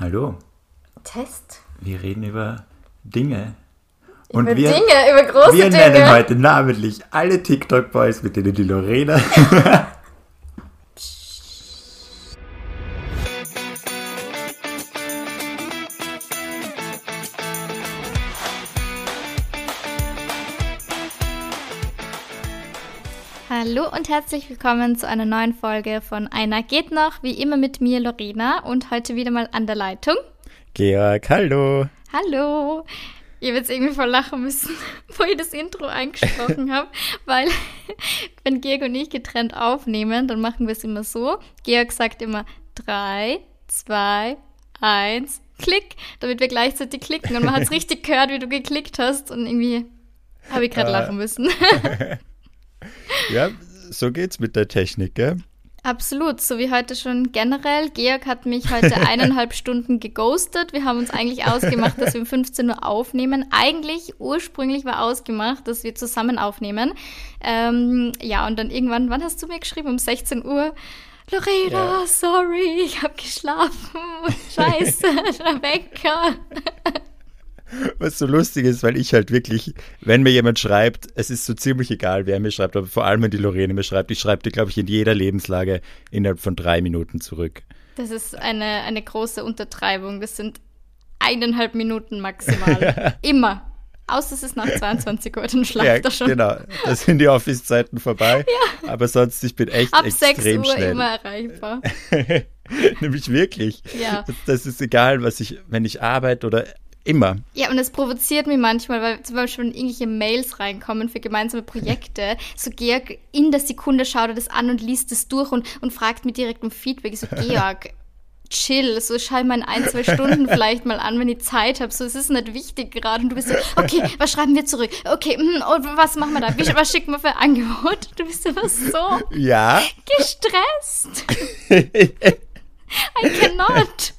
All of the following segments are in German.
Hallo, Test. wir reden über Dinge. über wir, Dinge, über große wir Dinge. nennen heute namentlich alle TikTok-Boys, mit denen die Lorena herzlich willkommen zu einer neuen Folge von Einer geht noch, wie immer mit mir Lorena und heute wieder mal an der Leitung. Georg, hallo. Hallo! Ich habe jetzt irgendwie voll lachen müssen, wo ich das Intro eingesprochen habe, weil wenn Georg und ich getrennt aufnehmen, dann machen wir es immer so. Georg sagt immer drei, zwei, eins, klick, damit wir gleichzeitig klicken und man hat es richtig gehört, wie du geklickt hast und irgendwie habe ich gerade Äh. lachen müssen. Ja, so geht's mit der Technik, gell? Absolut, so wie heute schon generell. Georg hat mich heute eineinhalb Stunden geghostet. Wir haben uns eigentlich ausgemacht, dass wir um 15 Uhr aufnehmen. Eigentlich, ursprünglich war ausgemacht, dass wir zusammen aufnehmen. Ähm, ja, und dann irgendwann, wann hast du mir geschrieben? Um 16 Uhr. Lorena, Ja. sorry, ich habe geschlafen. Scheiße, der Wecker. Was so lustig ist, weil ich halt wirklich, wenn mir jemand schreibt, es ist so ziemlich egal, wer mir schreibt, aber vor allem, wenn die Lorene mir schreibt, ich schreibe dir, glaube ich, in jeder Lebenslage innerhalb von drei Minuten zurück. Das ist eine, eine große Untertreibung. Das sind eineinhalb Minuten maximal. Immer. Außer es ist nach 22 Uhr, dann schlaft ja, er schon. genau. Da sind die Office-Zeiten vorbei. Aber sonst, ich bin echt Ab 6 extrem Uhr schnell. immer erreichbar. Nämlich wirklich. Ja. Das, das ist egal, was ich, wenn ich arbeite oder immer. Ja, und es provoziert mich manchmal, weil zum Beispiel wenn irgendwelche Mails reinkommen für gemeinsame Projekte, so Georg in der Sekunde schaut er das an und liest es durch und, und fragt mir direkt um Feedback. So, Georg, chill, so schau mal in ein, zwei Stunden vielleicht mal an, wenn ich Zeit habe. So, es ist nicht wichtig gerade. Und du bist so, okay, was schreiben wir zurück? Okay, hm, und was machen wir da? Wie, was schicken wir für ein Angebot? Du bist aber so Ja. gestresst. I cannot.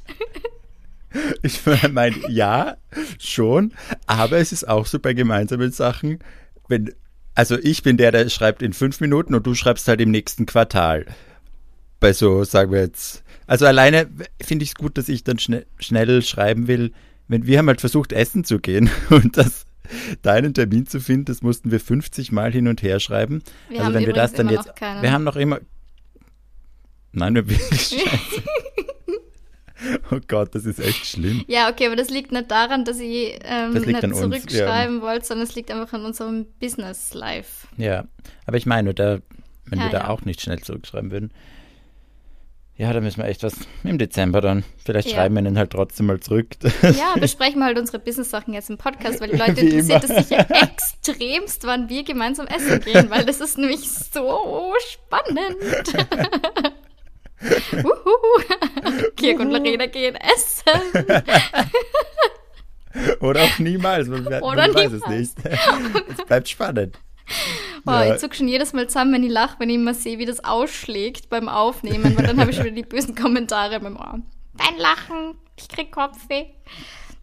Ich meine, ja, schon. Aber es ist auch so bei gemeinsamen Sachen, wenn, also ich bin der, der schreibt in fünf Minuten und du schreibst halt im nächsten Quartal. Bei so, sagen wir jetzt, also alleine finde ich es gut, dass ich dann schnell, schnell schreiben will, wenn wir haben halt versucht, essen zu gehen und das, deinen Termin zu finden, das mussten wir 50 Mal hin und her schreiben. Wir also haben wenn wir das dann jetzt, wir haben noch immer, nein, wir wirklich scheiße. Oh Gott, das ist echt schlimm. Ja, okay, aber das liegt nicht daran, dass ich ähm, Das nicht zurückschreiben wollte, sondern es liegt einfach an unserem Business Life. Ja, aber ich meine, da, wenn Ja, wir da ja. auch nicht schnell zurückschreiben würden, ja, da müssen wir echt was im Dezember dann. Vielleicht Ja. schreiben wir ihnen halt trotzdem mal zurück. Ja, besprechen wir halt unsere Business-Sachen jetzt im Podcast, weil die Leute interessiert es sicher extremst, wann wir gemeinsam essen gehen, weil das ist nämlich so spannend. Kirk und Lorena gehen essen. Oder auch niemals. Man, man Oder weiß es niemals. nicht. es bleibt spannend. Oh, Ja. Ich zuck schon jedes Mal zusammen, wenn ich lache, wenn ich immer sehe, wie das ausschlägt beim Aufnehmen, weil dann habe ich schon wieder die bösen Kommentare beim Ohr. Dein Lachen, ich krieg Kopfweh.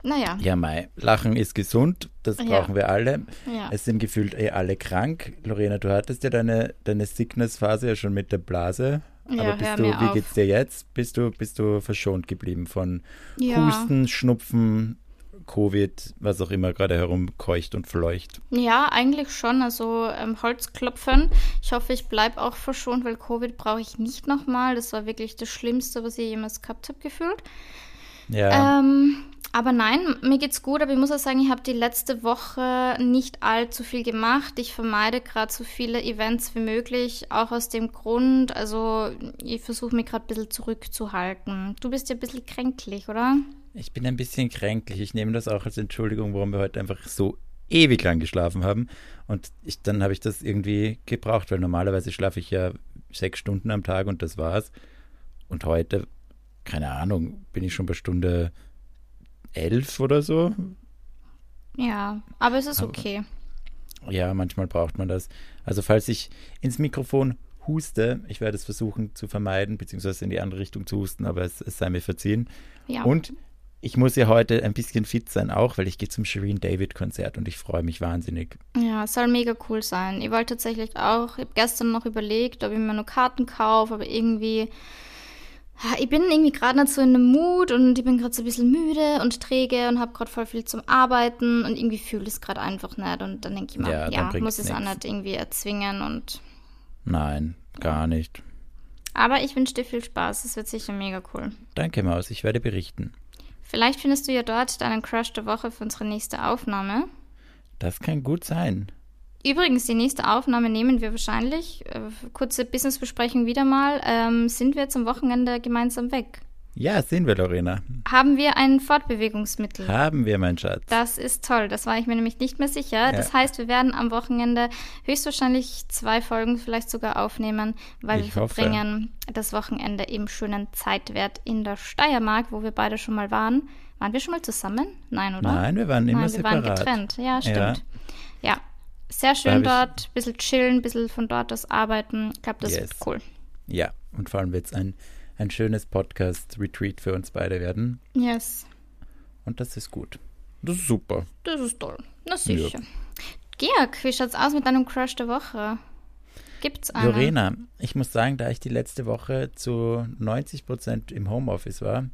Naja, Ja, Mai, Lachen ist gesund, das Ja. brauchen wir alle. ja. Es sind gefühlt eh alle krank. Lorena, du hattest ja deine, deine Sickness-Phase ja schon mit der Blase. Ja, Aber bist du, wie auf. geht's dir jetzt? Bist du, bist du verschont geblieben von Ja. Husten, Schnupfen, Covid, was auch immer gerade herumkeucht und fleucht? Ja, eigentlich schon. Also ähm, Holzklopfen. Ich hoffe, ich bleibe auch verschont, weil Covid brauche ich nicht nochmal. Das war wirklich das Schlimmste, was ich jemals gehabt habe, gefühlt. Ja. Ähm, aber nein, mir geht's gut, aber ich muss auch sagen, ich habe die letzte Woche nicht allzu viel gemacht. Ich vermeide gerade so viele Events wie möglich, auch aus dem Grund, also ich versuche mich gerade ein bisschen zurückzuhalten. Du bist ja ein bisschen kränklich, oder? Ich bin ein bisschen kränklich. Ich nehme das auch als Entschuldigung, warum wir heute einfach so ewig lang geschlafen haben. Und ich, dann habe ich das irgendwie gebraucht, weil normalerweise schlafe ich ja sechs Stunden am Tag und das war's. Und heute, keine Ahnung, bin ich schon bei Stunde elf oder so. Ja, aber es ist Aber- okay. Ja, manchmal braucht man das. Also falls ich ins Mikrofon huste, ich werde es versuchen zu vermeiden, beziehungsweise in die andere Richtung zu husten, aber es, es sei mir verziehen. Ja. Und ich muss ja heute ein bisschen fit sein auch, weil ich gehe zum Shireen David Konzert und ich freue mich wahnsinnig. Ja, es soll mega cool sein. Ich wollte tatsächlich auch, ich habe gestern noch überlegt, ob ich mir nur Karten kaufe, aber irgendwie Ich bin irgendwie gerade nicht so in einem Mut und ich bin gerade so ein bisschen müde und träge und habe gerade voll viel zum Arbeiten und irgendwie fühle ich es gerade einfach nicht. Und dann denke ich mir, Ja, ja, muss ich es auch nicht irgendwie erzwingen. Und Nein, gar nicht. aber ich wünsche dir viel Spaß. Es wird sicher mega cool. Danke, Maus, ich werde berichten. Vielleicht findest du ja dort deinen Crush der Woche für unsere nächste Aufnahme. Das kann gut sein. Übrigens, die nächste Aufnahme nehmen wir wahrscheinlich, äh, kurze Businessbesprechung wieder mal, ähm, sind wir zum Wochenende gemeinsam weg. Ja, sehen wir, Lorena. Haben wir ein Fortbewegungsmittel? Haben wir, mein Schatz. Das ist toll, das war ich mir nämlich nicht mehr sicher. Das Ja. heißt, wir werden am Wochenende höchstwahrscheinlich zwei Folgen vielleicht sogar aufnehmen, weil Ich wir hoffe. verbringen das Wochenende im schönen Zeitwert in der Steiermark, wo wir beide schon mal waren. Waren wir schon mal zusammen? Nein, oder? Nein, wir waren immer Nein, wir waren separat. getrennt. Ja, stimmt. Ja. Ja, sehr schön dort, bisschen chillen, bisschen von dort aus arbeiten. Ich glaube, das Yes. wird cool. Ja, und vor allem wird es ein, ein schönes Podcast-Retreat für uns beide werden. Yes, Und das ist gut. Das ist super. das ist toll. Na sicher. Georg, wie schaut's aus mit deinem Crush der Woche? Gibt's einen? Lorena, ich muss sagen, da ich die letzte Woche zu 90 Prozent im Homeoffice war,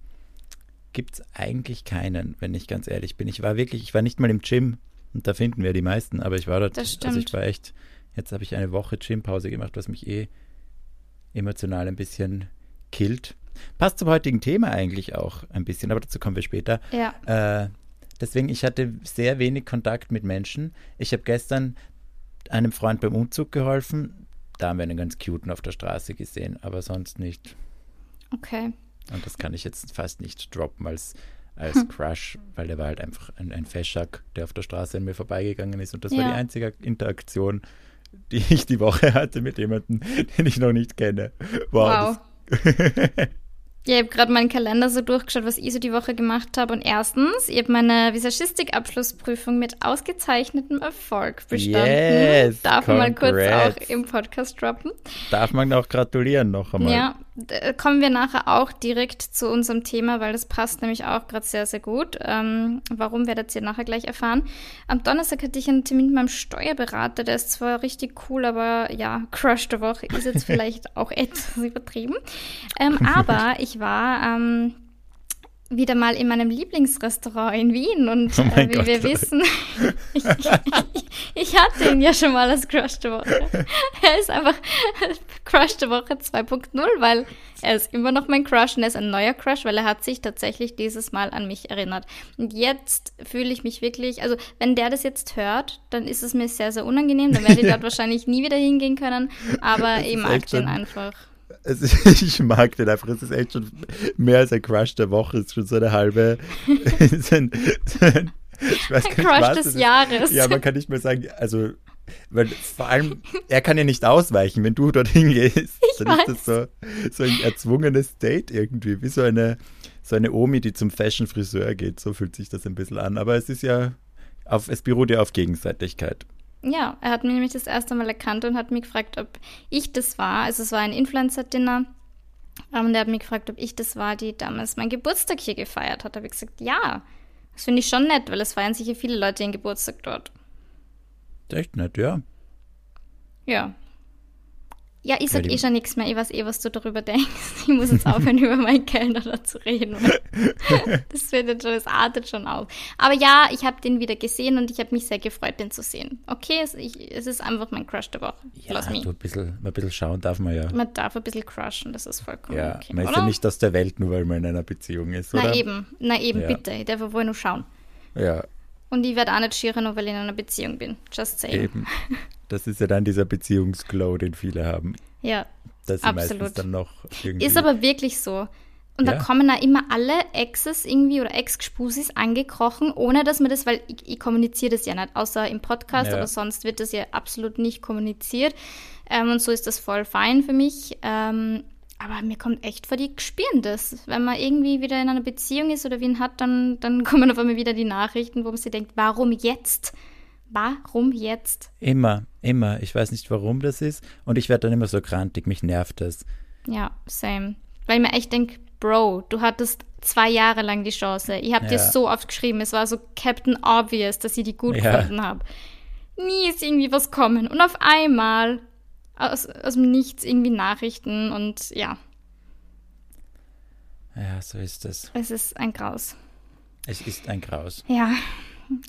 gibt es eigentlich keinen, wenn ich ganz ehrlich bin. Ich war wirklich, ich war nicht mal im Gym und da finden wir die meisten, aber ich war dort, Das also ich war echt, jetzt habe ich eine Woche Gympause gemacht, was mich eh emotional ein bisschen killt. Passt zum heutigen Thema eigentlich auch ein bisschen, aber dazu kommen wir später. Ja. Äh, deswegen, ich hatte sehr wenig Kontakt mit Menschen. Ich habe gestern einem Freund beim Umzug geholfen. Da haben wir einen ganz cuten auf der Straße gesehen, aber sonst nicht. Okay. Und das kann ich jetzt fast nicht droppen als, als Hm. Crush, weil der war halt einfach ein, ein Feschak, der auf der Straße an mir vorbeigegangen ist. Und das Ja. war die einzige Interaktion, die ich die Woche hatte mit jemandem, den ich noch nicht kenne. Wow. Wow. Ja, ich habe gerade meinen Kalender so durchgeschaut, was ich so die Woche gemacht habe. Und erstens, ich habe meine Visagistik-Abschlussprüfung mit ausgezeichnetem Erfolg bestanden. Yes, Darf man mal kurz auch im Podcast droppen. Darf man auch gratulieren noch einmal. Ja, kommen wir nachher auch direkt zu unserem Thema, weil das passt nämlich auch gerade sehr, sehr gut. Ähm, warum werdet ihr nachher gleich erfahren. Am Donnerstag hatte ich einen Termin mit meinem Steuerberater, der ist zwar richtig cool, aber ja, Crush der Woche ist jetzt vielleicht auch etwas übertrieben. Ähm, aber ich war ähm, wieder mal in meinem Lieblingsrestaurant in Wien und Oh äh, wie Gott, wir Leute. wissen, ich, ich, ich hatte ihn ja schon mal als Crush der Woche. Er ist einfach Crush der Woche 2.0, weil er ist immer noch mein Crush und er ist ein neuer Crush, weil er hat sich tatsächlich dieses Mal an mich erinnert. Und jetzt fühle ich mich wirklich, also wenn der das jetzt hört, dann ist es mir sehr, sehr unangenehm, dann werde ich dort wahrscheinlich nie wieder hingehen können, aber ich mag den einfach. Ist, ich mag den einfach. Es ist echt schon mehr als ein Crush der Woche. Es ist schon so eine halbe. so ein, so ein, ich weiß gar nicht, Crush was des ist. Jahres. Ja, man kann nicht mehr sagen, also, weil vor allem, er kann ja nicht ausweichen, wenn du dorthin gehst. dann ist das so, so ein erzwungenes Date irgendwie, wie so eine, so eine Omi, die zum Fashion-Friseur geht. So fühlt sich das ein bisschen an. Aber es ist ja, auf, es beruht ja auf Gegenseitigkeit. Ja, er hat mich nämlich das erste Mal erkannt und hat mich gefragt, ob ich das war. Also es war ein Influencer-Dinner. Ähm, Und er hat mich gefragt, ob ich das war, die damals meinen Geburtstag hier gefeiert hat. Da habe ich gesagt, ja. Das finde ich schon nett, weil es feiern sicher viele Leute ihren Geburtstag dort. Echt nett, ja. Ja. Ja, ich sag eh schon nichts mehr. Ich weiß eh, was du darüber denkst. Ich muss jetzt aufhören, über meinen Kellner da zu reden. Das wird jetzt schon, das artet schon auf. Aber ja, ich habe den wieder gesehen und ich habe mich sehr gefreut, den zu sehen. Okay, es, ich, es ist einfach mein Crush der Woche. Ja, Lass mich. du, ein bisschen, ein bisschen schauen darf man ja. Man darf ein bisschen crushen, das ist vollkommen Ja, okay. man ist oder? ja nicht aus der Welt, nur weil man in einer Beziehung ist, oder? Na eben, na eben, Ja. bitte. Ich darf wohl nur schauen. Ja, Und ich werde auch nicht schieren, nur weil ich in einer Beziehung bin. Just saying. eben. Das ist ja dann dieser Beziehungsglow, den viele haben. Ja, Dass sie Absolut. meistens dann noch irgendwie. ist aber wirklich so. Und Ja. da kommen da immer alle Exes irgendwie oder Ex-Gspusis angekrochen, ohne dass man das, weil ich, ich kommuniziere das ja nicht, außer im Podcast, Ja. aber sonst wird das ja absolut nicht kommuniziert. Ähm, und so ist das voll fein für mich. Ähm, aber mir kommt echt vor, die spüren das. Wenn man irgendwie wieder in einer Beziehung ist oder wen hat, dann, dann kommen auf einmal wieder die Nachrichten, wo man sich denkt, warum jetzt? Warum jetzt? Immer, immer. Ich weiß nicht, warum das ist. Und ich werde dann immer so grantig. Mich nervt das. Ja, same. Weil ich mir echt denke, Bro, du hattest zwei Jahre lang die Chance. Ich habe dir Ja. so oft geschrieben, es war so Captain Obvious, dass ich die gut Ja. gefunden habe. Nie ist irgendwie was kommen. Und auf einmal aus, aus dem Nichts irgendwie Nachrichten und ja. Ja, so ist es. Es ist ein Graus. Es ist ein Graus. Ja.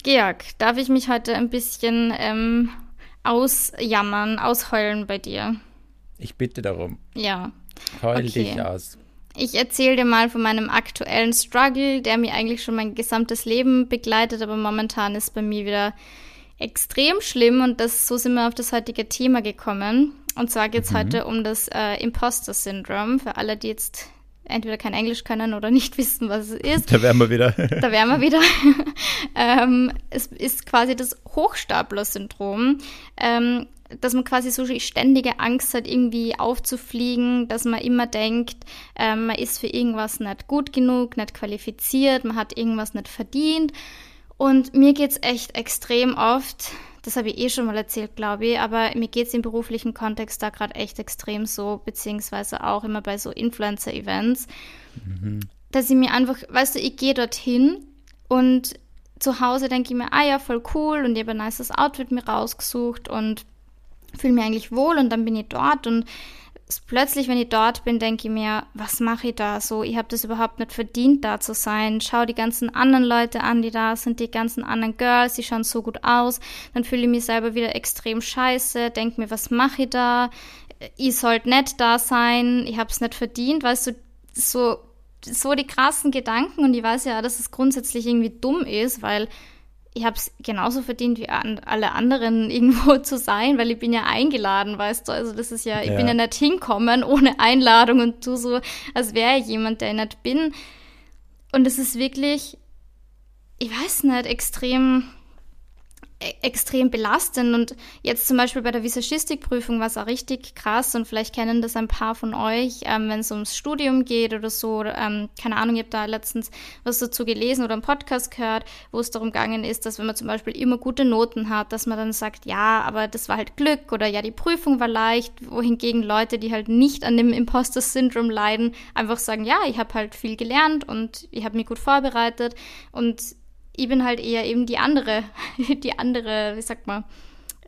Georg, darf ich mich heute ein bisschen ähm, ausjammern, ausheulen bei dir? Ich bitte darum. Ja. Heul Okay. dich aus. Ich erzähle dir mal von meinem aktuellen Struggle, der mir eigentlich schon mein gesamtes Leben begleitet, aber momentan ist bei mir wieder extrem schlimm und das, so sind wir auf das heutige Thema gekommen. Und zwar geht es heute um das äh, Imposter-Syndrom. Für alle, die jetzt entweder kein Englisch können oder nicht wissen, was es ist. Da wären wir wieder. Da wären wir wieder. ähm, es ist quasi das Hochstapler-Syndrom, ähm, dass man quasi so ständige Angst hat, irgendwie aufzufliegen, dass man immer denkt, ähm, man ist für irgendwas nicht gut genug, nicht qualifiziert, man hat irgendwas nicht verdient. Und mir geht's echt extrem oft, das habe ich eh schon mal erzählt, glaube ich, aber mir geht's im beruflichen Kontext da gerade echt extrem so, beziehungsweise auch immer bei so Influencer-Events dass ich mir einfach, weißt du, ich gehe dorthin und zu Hause denke ich mir, ah ja, voll cool und ich habe ein nices Outfit mir rausgesucht und fühle mich eigentlich wohl und dann bin ich dort und plötzlich, wenn ich dort bin, denke ich mir, was mache ich da so? Ich habe das überhaupt nicht verdient, da zu sein. Schau die ganzen anderen Leute an, die da sind, die ganzen anderen Girls, die schauen so gut aus. Dann fühle ich mich selber wieder extrem scheiße, denke mir, was mache ich da? Ich sollte nicht da sein, ich habe es nicht verdient, weißt du, so so die krassen Gedanken und ich weiß ja, dass es grundsätzlich irgendwie dumm ist, weil ich habe es genauso verdient wie an, alle anderen irgendwo zu sein, weil ich bin ja eingeladen, weißt du. Also das ist ja, ich Ja. bin ja nicht hinkommen ohne Einladung und tu so, als wäre ich jemand, der ich nicht bin. Und es ist wirklich, ich weiß nicht, extrem extrem belastend. Und jetzt zum Beispiel bei der Visagistikprüfung war es auch richtig krass. Und vielleicht kennen das ein paar von euch, ähm, wenn es ums Studium geht oder so, ähm, keine Ahnung, ich habe da letztens was dazu gelesen oder einen Podcast gehört, wo es darum gegangen ist, dass wenn man zum Beispiel immer gute Noten hat, dass man dann sagt, ja, aber das war halt Glück oder ja, die Prüfung war leicht, wohingegen Leute, die halt nicht an dem Imposter-Syndrom leiden, einfach sagen, ja, ich habe halt viel gelernt und ich habe mich gut vorbereitet. Und ich bin halt eher eben die andere, die andere, wie sagt man,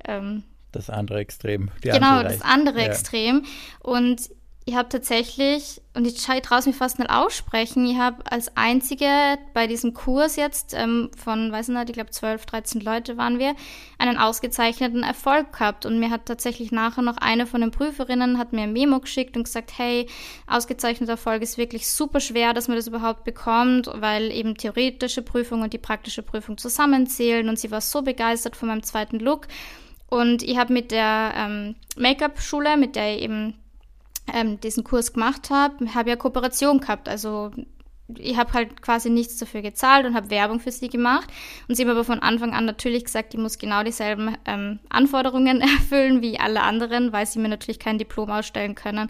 ähm, Das andere Extrem. Genau, das andere ja. Extrem. Und ich habe tatsächlich, und ich traue es mir fast nicht aussprechen, ich habe als einzige bei diesem Kurs jetzt ähm, von, weiß nicht, ich glaube 12, 13 Leute waren wir, einen ausgezeichneten Erfolg gehabt. Und mir hat tatsächlich nachher noch eine von den Prüferinnen, hat mir ein Memo geschickt und gesagt, hey, ausgezeichneter Erfolg ist wirklich super schwer, dass man das überhaupt bekommt, weil eben theoretische Prüfung und die praktische Prüfung zusammenzählen. Und sie war so begeistert von meinem zweiten Look. Und ich habe mit der ähm, Make-up-Schule, mit der ich eben ähm, diesen Kurs gemacht habe, habe ja Kooperation gehabt. Also ich habe halt quasi nichts dafür gezahlt und habe Werbung für sie gemacht. Und sie haben aber von Anfang an natürlich gesagt, ich muss genau dieselben ähm, Anforderungen erfüllen wie alle anderen, weil sie mir natürlich kein Diplom ausstellen können,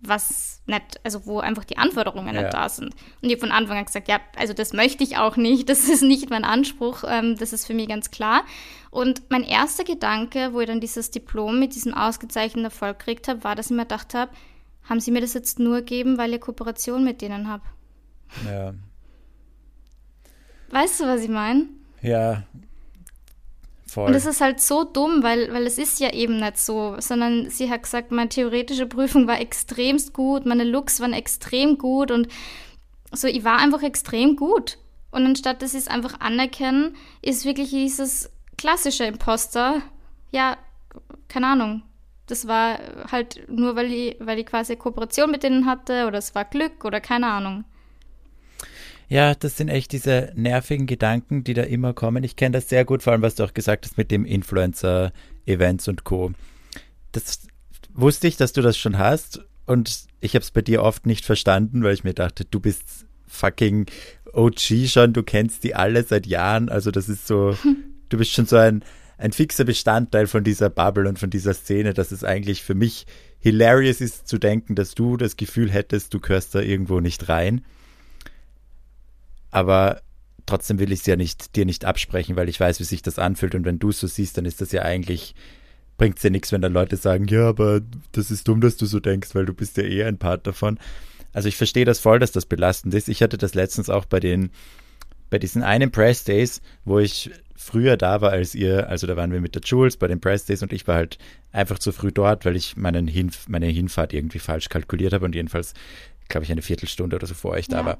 was nicht, also wo einfach die Anforderungen Ja. nicht da sind. Und ich habe von Anfang an gesagt, ja, also das möchte ich auch nicht, das ist nicht mein Anspruch, ähm, das ist für mich ganz klar. Und mein erster Gedanke, wo ich dann dieses Diplom mit diesem ausgezeichneten Erfolg gekriegt habe, war, dass ich mir gedacht habe, haben sie mir das jetzt nur gegeben, weil ich Kooperation mit denen habe? Ja. Weißt du, was ich meine? ja. Voll. Und das ist halt so dumm, weil, weil es ist ja eben nicht so, sondern sie hat gesagt, meine theoretische Prüfung war extremst gut, meine Looks waren extrem gut und so, ich war einfach extrem gut. Und anstatt dass sie es einfach anerkennen, ist wirklich dieses klassische Imposter, ja, keine Ahnung. Das war halt nur, weil ich, weil ich quasi Kooperation mit denen hatte oder es war Glück oder keine Ahnung. Ja, das sind echt diese nervigen Gedanken, die da immer kommen. Ich kenne das sehr gut, vor allem was du auch gesagt hast mit dem Influencer-Events und Co. Das wusste ich, dass du das schon hast und ich habe es bei dir oft nicht verstanden, weil ich mir dachte, du bist fucking OG schon, du kennst die alle seit Jahren, also das ist so, du bist schon so ein, ein fixer Bestandteil von dieser Bubble und von dieser Szene, dass es eigentlich für mich hilarious ist zu denken, dass du das Gefühl hättest, du gehörst da irgendwo nicht rein aber trotzdem will ich es ja nicht dir nicht absprechen, weil ich weiß, wie sich das anfühlt und wenn du es so siehst, dann ist das ja eigentlich bringt es ja nichts, wenn dann Leute sagen, ja, aber das ist dumm, dass du so denkst, weil du bist ja eh ein Part davon. Also ich verstehe das voll, dass das belastend ist. Ich hatte das letztens auch bei den bei diesen einen Press Days, wo ich früher da war als ihr, also da waren wir mit der Jules bei den Press Days und ich war halt einfach zu früh dort, weil ich meinen Hinf meine Hinfahrt irgendwie falsch kalkuliert habe und jedenfalls glaube ich, eine Viertelstunde oder so vor euch da Ja. war.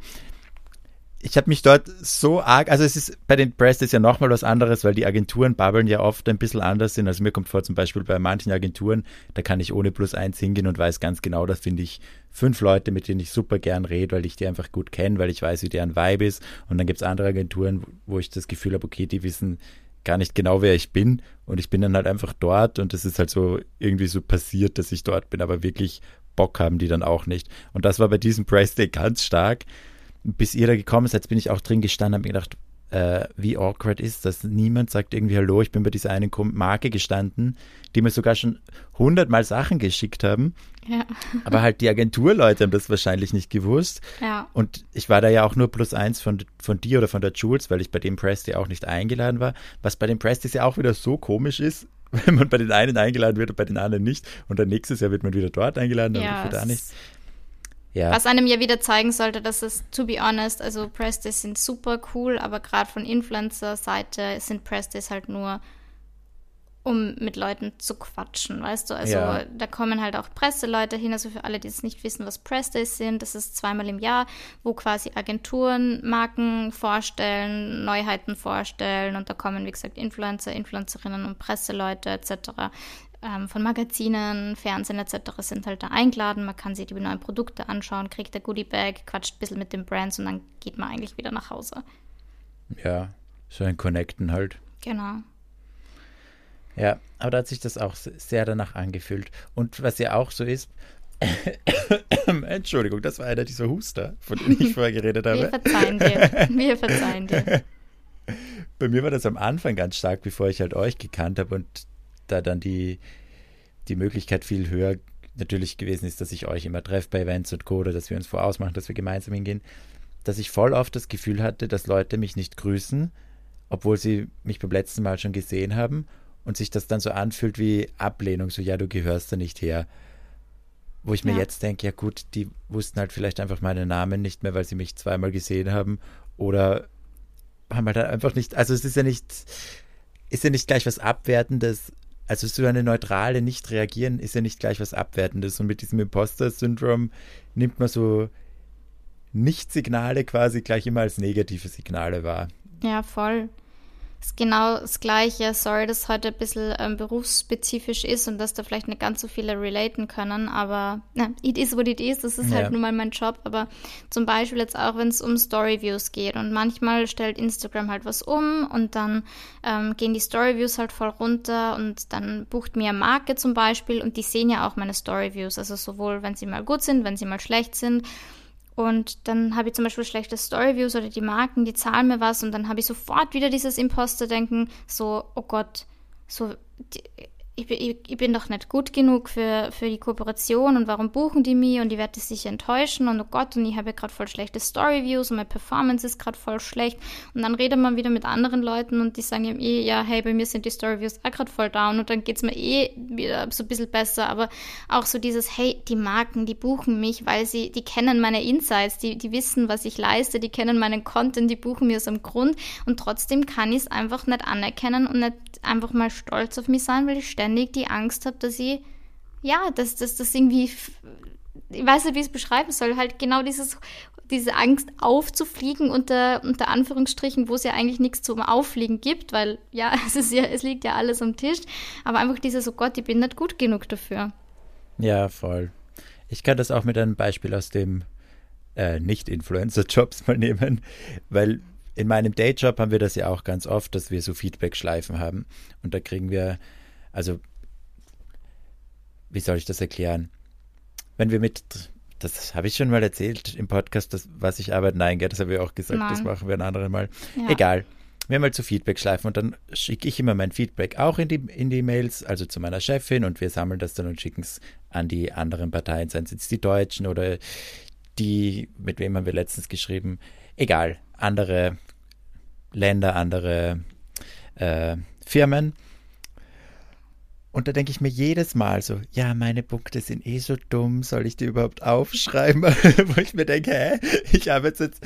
Ich habe mich dort so arg, also es ist bei den Press ist ja nochmal was anderes, weil die Agenturen babbeln ja oft ein bisschen anders sind. Also mir kommt vor, zum Beispiel bei manchen Agenturen, da kann ich ohne plus eins hingehen und weiß ganz genau, da finde ich fünf Leute, mit denen ich super gern rede, weil ich die einfach gut kenne, weil ich weiß, wie deren Vibe ist. Und dann gibt es andere Agenturen, wo ich das Gefühl habe, okay, die wissen gar nicht genau, wer ich bin. Und ich bin dann halt einfach dort und es ist halt so irgendwie so passiert, dass ich dort bin, aber wirklich Bock haben die dann auch nicht. Und das war bei diesem Press Day ganz stark. Bis ihr da gekommen seid, bin ich auch drin gestanden, habe mir gedacht, äh, wie awkward ist das? Niemand sagt irgendwie Hallo. Ich bin bei dieser einen Marke gestanden, die mir sogar schon hundertmal Sachen geschickt haben. Ja. Aber halt die Agenturleute haben das wahrscheinlich nicht gewusst. Ja. Und ich war da ja auch nur plus eins von, von dir oder von der Jules, weil ich bei dem Press Day auch nicht eingeladen war. Was bei dem Press Days ja auch wieder so komisch ist, wenn man bei den einen eingeladen wird und bei den anderen nicht. Und dann nächstes Jahr wird man wieder dort eingeladen, dann Ja, wieder da nicht. Ja, Was einem ja wieder zeigen sollte, dass es, to be honest, also Press Days sind super cool, aber gerade von Influencer-Seite sind Press Days halt nur, um mit Leuten zu quatschen, weißt du? Also Ja. da kommen halt auch Presseleute hin, also für alle, die es nicht wissen, was Press Days sind, das ist zweimal im Jahr, wo quasi Agenturen Marken vorstellen, Neuheiten vorstellen und da kommen, wie gesagt, Influencer, Influencerinnen und Presseleute etc ähm, von Magazinen, Fernsehen etc. sind halt da eingeladen. Man kann sich die neuen Produkte anschauen, kriegt der Goodie-Bag, quatscht ein bisschen mit den Brands und dann geht man eigentlich wieder nach Hause. ja, so ein Connecten halt. Genau. Ja, aber da hat sich das auch sehr danach angefühlt. Und was ja auch so ist, Entschuldigung, das war einer dieser Huster, von denen ich vorher geredet Wir habe. verzeihen dir. Wir verzeihen dir. Bei mir war das am Anfang ganz stark, bevor ich halt euch gekannt habe und da dann die, die Möglichkeit viel höher natürlich gewesen ist, dass ich euch immer treffe bei Events und Co. oder dass wir uns vorausmachen, dass wir gemeinsam hingehen, dass ich voll oft das Gefühl hatte, dass Leute mich nicht grüßen, obwohl sie mich beim letzten Mal schon gesehen haben und sich das dann so anfühlt wie Ablehnung, so ja, du gehörst da nicht her. Wo ich mir Ja. jetzt denke, ja gut, die wussten halt vielleicht einfach meinen Namen nicht mehr, weil sie mich zweimal gesehen haben oder haben halt einfach nicht, also es ist ja nicht, ist ja nicht gleich was Abwertendes. Also so eine neutrale Nicht-Reagieren ist ja nicht gleich was Abwertendes. Und mit diesem Imposter-Syndrom nimmt man so Nicht-Signale quasi gleich immer als negative Signale wahr. Ja, voll. Ist genau das Gleiche. Sorry, dass heute ein bisschen ähm, berufsspezifisch ist und dass da vielleicht nicht ganz so viele relaten können, aber na, it is what it is. Das ist Ja. halt nun mal mein Job. Aber zum Beispiel jetzt auch, wenn es um Storyviews geht und manchmal stellt Instagram halt was um und dann ähm, gehen die Storyviews halt voll runter und dann bucht mir Marke zum Beispiel und die sehen ja auch meine Storyviews. Also sowohl, wenn sie mal gut sind, wenn sie mal schlecht sind. Und dann habe ich zum Beispiel schlechte Storyviews oder die Marken, die zahlen mir was. Und dann habe ich sofort wieder dieses Imposter-Denken, so, oh Gott, so, die, ich, bin- ich, ich bin doch nicht gut genug für, für die Kooperation und warum buchen die mich und die werde sich enttäuschen und oh Gott, und ich habe ja gerade voll schlechte Storyviews und meine Performance ist gerade voll schlecht. Und dann redet man wieder mit anderen Leuten und die sagen ihm eh, ja, hey, bei mir sind die Storyviews auch gerade voll down und dann geht es mir eh wieder so ein bisschen besser. Aber auch so dieses, hey, die Marken, die buchen mich, weil sie, die kennen meine Insights, die, die wissen, was ich leiste, die kennen meinen Content, die buchen mir aus dem Grund und trotzdem kann ich es einfach nicht anerkennen und nicht einfach mal stolz auf mich sein, weil ich ständig die Angst habe, dass ich, ja, dass dass das irgendwie, f- ich weiß nicht, wie ich es beschreiben soll, halt genau dieses, diese Angst aufzufliegen unter, unter Anführungsstrichen, wo es ja eigentlich nichts zum Auffliegen gibt, weil ja, es ist ja, es liegt ja alles am Tisch, aber einfach dieses, oh Gott, ich bin nicht gut genug dafür. Ja, voll. Ich kann das auch mit einem Beispiel aus dem äh, Nicht-Influencer-Jobs mal nehmen, weil in meinem Dayjob haben wir das ja auch ganz oft, dass wir so Feedback-Schleifen haben. Und da kriegen wir, also, wie soll ich das erklären? Wenn wir mit, das habe ich schon mal erzählt im Podcast, das, was ich arbeite, nein, das habe ich auch gesagt, das Nein. machen wir ein anderes Mal. Ja. Egal. Wir haben halt so Feedback-Schleifen und dann schicke ich immer mein Feedback auch in die, in die Mails, also zu meiner Chefin und wir sammeln das dann und schicken es an die anderen Parteien, seien es jetzt die Deutschen oder die, mit wem haben wir letztens geschrieben, egal, andere Länder, andere äh, Firmen. Und da denke ich mir jedes Mal so, ja, meine Punkte sind eh so dumm, soll ich die überhaupt aufschreiben? Wo ich mir denke, hä, ich arbeite jetzt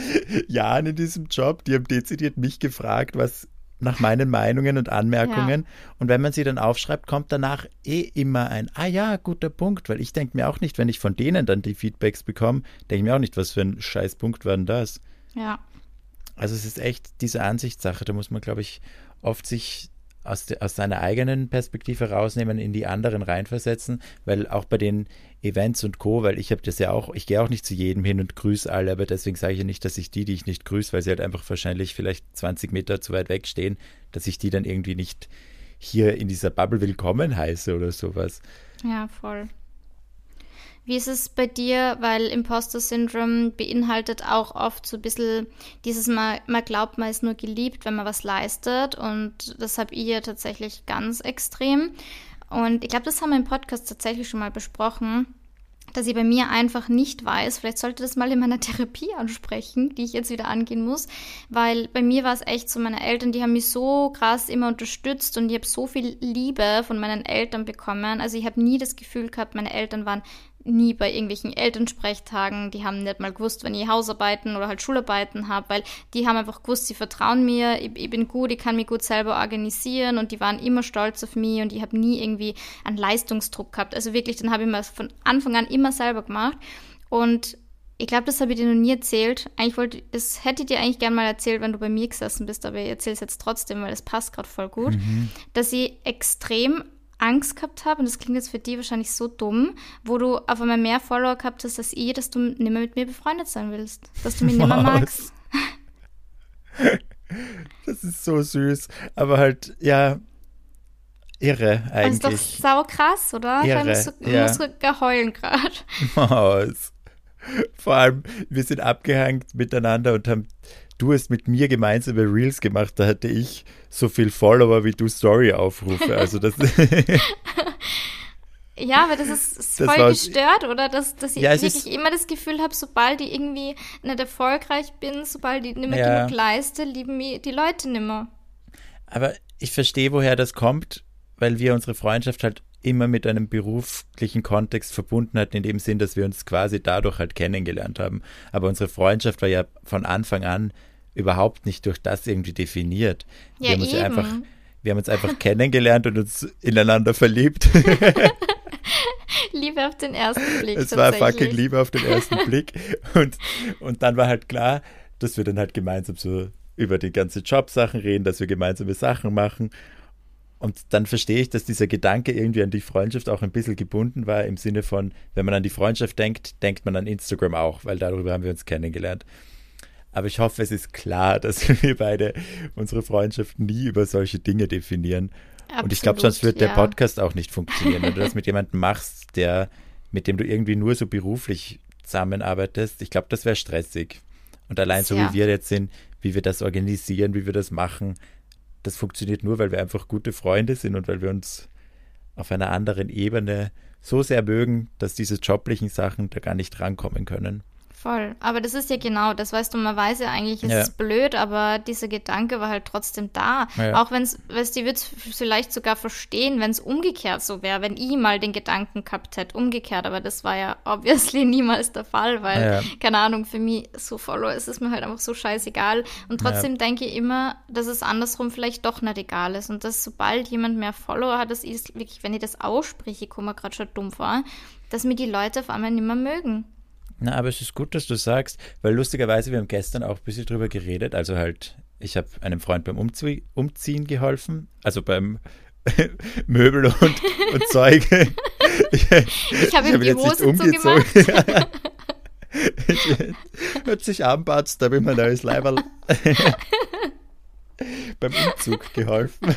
Jahren in diesem Job, die haben dezidiert mich gefragt, was, nach meinen Meinungen und Anmerkungen. Ja. Und wenn man sie dann aufschreibt, kommt danach eh immer ein, ah ja, guter Punkt, weil ich denke mir auch nicht, wenn ich von denen dann die Feedbacks bekomme, denke ich mir auch nicht, was für ein scheiß Punkt war denn das. Ja. Also es ist echt diese Ansichtssache, da muss man, glaube ich, oft sich aus, de, aus seiner eigenen Perspektive rausnehmen, in die anderen reinversetzen, weil auch bei den Events und Co., weil ich habe das ja auch, ich gehe auch nicht zu jedem hin und grüße alle, aber deswegen sage ich ja nicht, dass ich die, die ich nicht grüße, weil sie halt einfach wahrscheinlich vielleicht 20 Meter zu weit weg stehen, dass ich die dann irgendwie nicht hier in dieser Bubble willkommen heiße oder sowas. Ja, voll. Wie ist es bei dir? Weil Imposter-Syndrom beinhaltet auch oft so ein bisschen dieses Mal, man glaubt, man ist nur geliebt, wenn man was leistet. Und das habe ich ja tatsächlich ganz extrem. Und ich glaube, das haben wir im Podcast tatsächlich schon mal besprochen, dass ich bei mir einfach nicht weiß, vielleicht sollte das mal in meiner Therapie ansprechen, die ich jetzt wieder angehen muss, weil bei mir war es echt so, meine Eltern, die haben mich so krass immer unterstützt und ich habe so viel Liebe von meinen Eltern bekommen. Also ich habe nie das Gefühl gehabt, meine Eltern waren nie bei irgendwelchen Elternsprechtagen. Die haben nicht mal gewusst, wenn ich Hausarbeiten oder halt Schularbeiten habe, weil die haben einfach gewusst, sie vertrauen mir, ich, ich, bin gut, ich kann mich gut selber organisieren und die waren immer stolz auf mich und ich habe nie irgendwie einen Leistungsdruck gehabt. Also wirklich, dann habe ich mir von Anfang an immer selber gemacht und ich glaube, das habe ich dir noch nie erzählt. Eigentlich wollte, das hätte ich dir eigentlich gerne mal erzählt, wenn du bei mir gesessen bist, aber ich erzähle es jetzt trotzdem, weil es passt gerade voll gut, mhm. dass ich extrem Angst gehabt habe, und das klingt jetzt für die wahrscheinlich so dumm, wo du auf einmal mehr Follower gehabt hast als ich, dass du nicht mehr mit mir befreundet sein willst. Dass du mich nicht mehr magst. Das ist so süß. Aber halt, ja, irre eigentlich. Das ist doch sau krass, oder? Irre, ich muss, ja. muss sogar heulen gerade. Maus. Vor allem, wir sind abgehängt miteinander und haben du hast mit mir gemeinsame Reels gemacht, da hatte ich so viel Follower wie du Story-Aufrufe. Also das. Ja, aber das ist, ist das voll gestört, oder? Dass, dass ich ja, wirklich immer das Gefühl habe, sobald ich irgendwie nicht erfolgreich bin, sobald ich nicht mehr ja. genug leiste, lieben mich die Leute nicht mehr. Aber ich verstehe, woher das kommt, weil wir unsere Freundschaft halt immer mit einem beruflichen Kontext verbunden hatten, in dem Sinn, dass wir uns quasi dadurch halt kennengelernt haben. Aber unsere Freundschaft war ja von Anfang an überhaupt nicht durch das irgendwie definiert. Ja, wir haben uns eben. einfach, wir haben uns einfach kennengelernt und uns ineinander verliebt. Liebe auf den ersten Blick. Es war fucking Liebe auf den ersten Blick. Und, und dann war halt klar, dass wir dann halt gemeinsam so über die ganze Jobsachen reden, dass wir gemeinsame Sachen machen. Und dann verstehe ich, dass dieser Gedanke irgendwie an die Freundschaft auch ein bisschen gebunden war, im Sinne von, wenn man an die Freundschaft denkt, denkt man an Instagram auch, weil darüber haben wir uns kennengelernt. Aber ich hoffe, es ist klar, dass wir beide unsere Freundschaft nie über solche Dinge definieren. Absolut, und ich glaube, sonst wird ja. der Podcast auch nicht funktionieren. Wenn du das mit jemandem machst, der, mit dem du irgendwie nur so beruflich zusammenarbeitest, ich glaube, das wäre stressig. Und allein so ja. wie wir jetzt sind, wie wir das organisieren, wie wir das machen, das funktioniert nur, weil wir einfach gute Freunde sind und weil wir uns auf einer anderen Ebene so sehr mögen, dass diese joblichen Sachen da gar nicht rankommen können. Voll. Aber das ist ja genau, das weißt du, man weiß ja eigentlich, es ja. ist blöd, aber dieser Gedanke war halt trotzdem da. Ja. Auch wenn es, weißt du, die wird es vielleicht sogar verstehen, wenn es umgekehrt so wäre, wenn ich mal den Gedanken gehabt hätte, umgekehrt, aber das war ja obviously niemals der Fall, weil, ja. keine Ahnung, für mich so Follower ist es mir halt einfach so scheißegal. Und trotzdem denke ich immer, dass es andersrum vielleicht doch nicht egal ist. Und dass sobald jemand mehr Follower hat, das ist wirklich, wenn ich das ausspreche, ich komme gerade schon dumm vor, dass mir die Leute auf einmal nicht mehr mögen. Na, aber es ist gut, dass du sagst, weil lustigerweise, wir haben gestern auch ein bisschen drüber geredet. Also halt, ich habe einem Freund beim Umzie Umziehen geholfen, also beim Möbel und, und Zeug. ich, ich habe ihm die Hose umgezogen. Hat sich anpatzt, da habe ich mir neues Leiberl beim Umzug geholfen.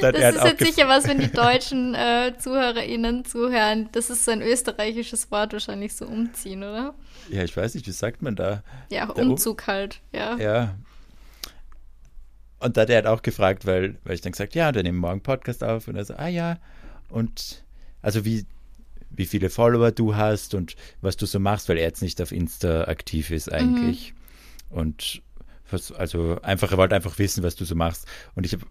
Das ist jetzt sicher was, wenn die deutschen äh, ZuhörerInnen zuhören. Das ist so ein österreichisches Wort, wahrscheinlich so umziehen, oder? Ja, ich weiß nicht, wie sagt man da? Ja, Der Umzug um halt, ja. Ja. Und da hat er halt auch gefragt, weil, weil ich dann gesagt, ja, wir nehmen morgen Podcast auf. Und er so, ah ja. Und also wie, wie viele Follower du hast und was du so machst, weil er jetzt nicht auf Insta aktiv ist eigentlich. Mhm. Und was, also einfach, er wollte einfach wissen, was du so machst. Und ich habe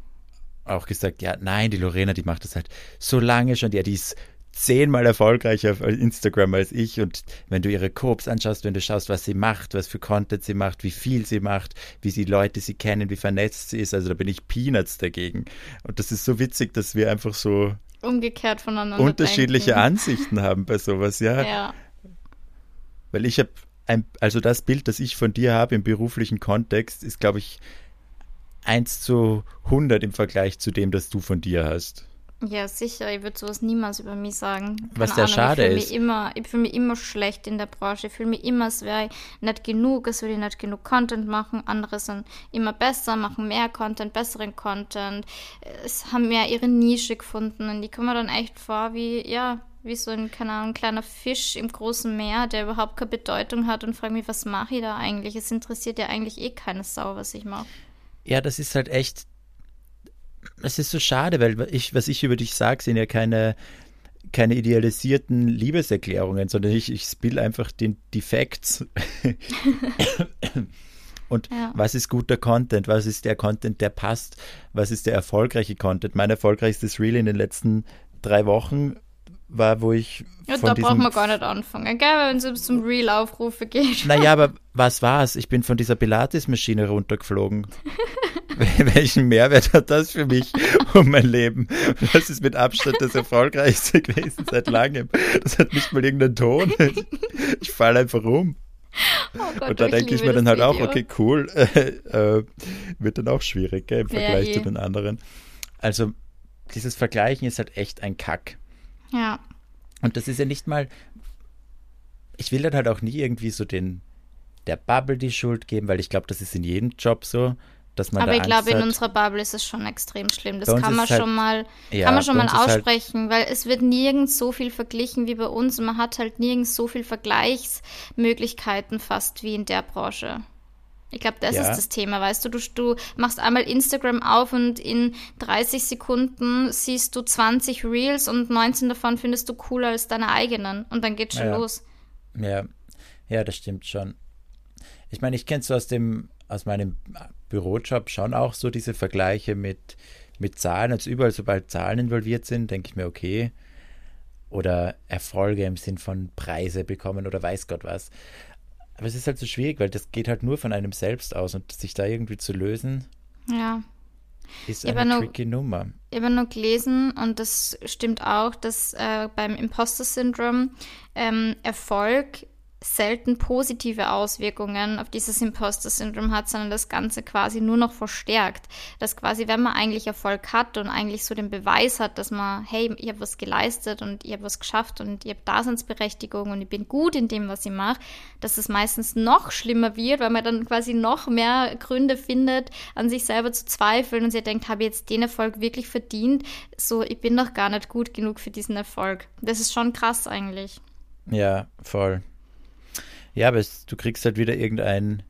auch gesagt, ja, nein, die Lorena, die macht das halt so lange schon, ja, die ist zehnmal erfolgreicher auf Instagram als ich und wenn du ihre Corps anschaust, wenn du schaust, was sie macht, was für Content sie macht, wie viel sie macht, wie sie Leute sie kennen, wie vernetzt sie ist, also da bin ich Peanuts dagegen. Und das ist so witzig, dass wir einfach so Umgekehrt voneinander unterschiedliche denken. Ansichten haben bei sowas, ja. Ja, Weil ich habe ein, also das Bild, das ich von dir habe im beruflichen Kontext, ist, glaube ich, 1 zu 100 im Vergleich zu dem, das du von dir hast. ja, sicher. Ich würde sowas niemals über mich sagen. Keine Was sehr Ahnung, schade ich ist. Mich immer, ich fühle mich immer schlecht in der Branche. Ich fühle mich immer, es wäre nicht genug, es würde nicht genug Content machen. Andere sind immer besser, machen mehr Content, besseren Content. Es haben mehr ihre Nische gefunden und die kommen mir dann echt vor wie, ja, wie so ein, keine Ahnung, kleiner Fisch im großen Meer, der überhaupt keine Bedeutung hat und frage mich, was mache ich da eigentlich? Es interessiert ja eigentlich eh keine Sau, was ich mache. Ja, das ist halt echt, es ist so schade, weil ich, was ich über dich sage, sind ja keine, keine idealisierten Liebeserklärungen, sondern ich, ich spiele einfach den, die Facts. Und Ja. was ist guter Content? Was ist der Content, der passt? Was ist der erfolgreiche Content? Mein erfolgreichstes Reel in den letzten drei Wochen war, wo ich Ja, da brauchen wir gar nicht anfangen, gell? Wenn es zum Real-Aufrufe geht. Naja, aber was war's? Ich bin von dieser Pilates-Maschine runtergeflogen. Welchen Mehrwert hat das für mich und mein Leben? Das ist mit Abstand das erfolgreichste gewesen seit langem. Das hat nicht mal irgendeinen Ton. Ich, ich falle einfach um. Oh Gott, Und da denke ich mir dann halt auch, Video. okay, cool. Äh, wird dann auch schwierig, gell, im Ja, Vergleich eh. zu den anderen. Also, dieses Vergleichen ist halt echt ein Kack. Ja, Und das ist ja nicht mal. Ich will dann halt auch nie irgendwie so den der Bubble die Schuld geben, weil ich glaube, das ist in jedem Job so, dass man aber ich glaube, in unserer Bubble ist es schon extrem schlimm. Das kann man halt- schon mal, Ja, kann man schon mal halt- aussprechen, weil es wird nirgends so viel verglichen wie bei uns und man hat halt nirgends so viel Vergleichsmöglichkeiten fast wie in der Branche. Ich glaube, das Ja. ist das Thema, weißt du? du, du machst einmal Instagram auf und in 30 Sekunden siehst du 20 Reels und 19 davon findest du cooler als deine eigenen und dann geht's schon Ja. los. Ja, ja, das stimmt schon. Ich meine, ich kenne so aus dem, aus meinem Bürojob schon auch so diese Vergleiche mit, mit Zahlen. Also überall, sobald Zahlen involviert sind, denke ich mir, okay. Oder Erfolge im Sinn von Preise bekommen oder weiß Gott was. Aber es ist halt so schwierig, weil das geht halt nur von einem selbst aus und sich da irgendwie zu lösen, Ja. ist eine nur- tricky Nummer. Ich habe nur gelesen, und das stimmt auch, dass äh, beim Imposter-Syndrom ähm, Erfolg selten positive Auswirkungen auf dieses Imposter-Syndrom hat, sondern das Ganze quasi nur noch verstärkt. Dass quasi, wenn man eigentlich Erfolg hat und eigentlich so den Beweis hat, dass man, hey, ich habe was geleistet und ich habe was geschafft und ich habe Daseinsberechtigung und ich bin gut in dem, was ich mache, dass es meistens noch schlimmer wird, weil man dann quasi noch mehr Gründe findet, an sich selber zu zweifeln und sie denkt, habe ich jetzt den Erfolg wirklich verdient? So, ich bin doch gar nicht gut genug für diesen Erfolg. Das ist schon krass eigentlich. Ja, voll. Ja, aber es, du kriegst halt wieder irgendein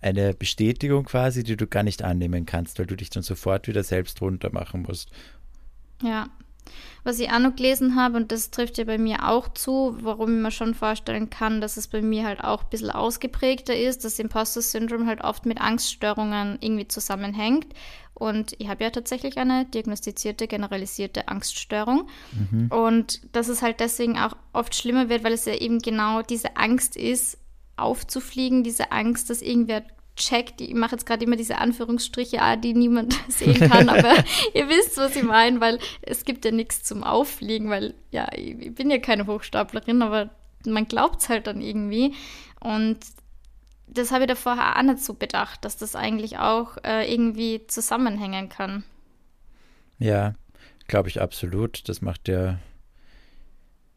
eine Bestätigung quasi, die du gar nicht annehmen kannst, weil du dich dann sofort wieder selbst runter machen musst. Ja. Was ich auch noch gelesen habe, und das trifft ja bei mir auch zu, warum ich mir schon vorstellen kann, dass es bei mir halt auch ein bisschen ausgeprägter ist, dass Imposter-Syndrom halt oft mit Angststörungen irgendwie zusammenhängt. Und ich habe ja tatsächlich eine diagnostizierte, generalisierte Angststörung. Und dass es halt deswegen auch oft schlimmer wird, weil es ja eben genau diese Angst ist, aufzufliegen, diese Angst, dass irgendwer checkt. Ich mache jetzt gerade immer diese Anführungsstriche, ah, die niemand sehen kann, aber ihr wisst, was ich meine, weil es gibt ja nichts zum Auffliegen, weil ja, ich ich bin ja keine Hochstaplerin, aber man glaubt es halt dann irgendwie. Und das habe ich da vorher auch nicht so bedacht, dass das eigentlich auch äh, irgendwie zusammenhängen kann. Ja, glaube ich absolut. Das macht ja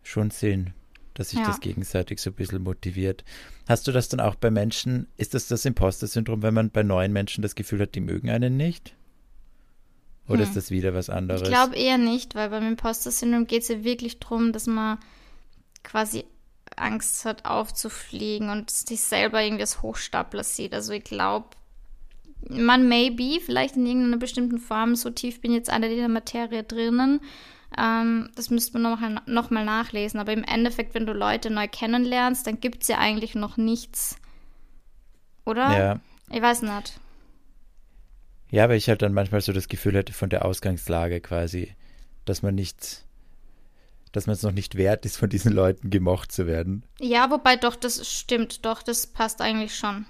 schon Sinn, dass sich Ja. das gegenseitig so ein bisschen motiviert. Hast du das dann auch bei Menschen? Ist das das Imposter-Syndrom, wenn man bei neuen Menschen das Gefühl hat, die mögen einen nicht? Oder ist das wieder was anderes? Ich glaube eher nicht, weil beim Imposter-Syndrom geht es ja wirklich darum, dass man quasi Angst hat, aufzufliegen und sich selber irgendwie als Hochstapler sieht. Also ich glaube, man maybe, vielleicht in irgendeiner bestimmten Form, so tief bin ich jetzt alle in der Materie drinnen. Ähm, das müsste man noch, noch mal nachlesen. Aber im Endeffekt, wenn du Leute neu kennenlernst, dann gibt es ja eigentlich noch nichts. Oder? Ja. Ich weiß nicht. Ja, weil ich halt dann manchmal so das Gefühl hätte von der Ausgangslage quasi, dass man nicht, dass man es noch nicht wert ist, von diesen Leuten gemocht zu werden. Ja, wobei doch, das stimmt, doch, das passt eigentlich schon.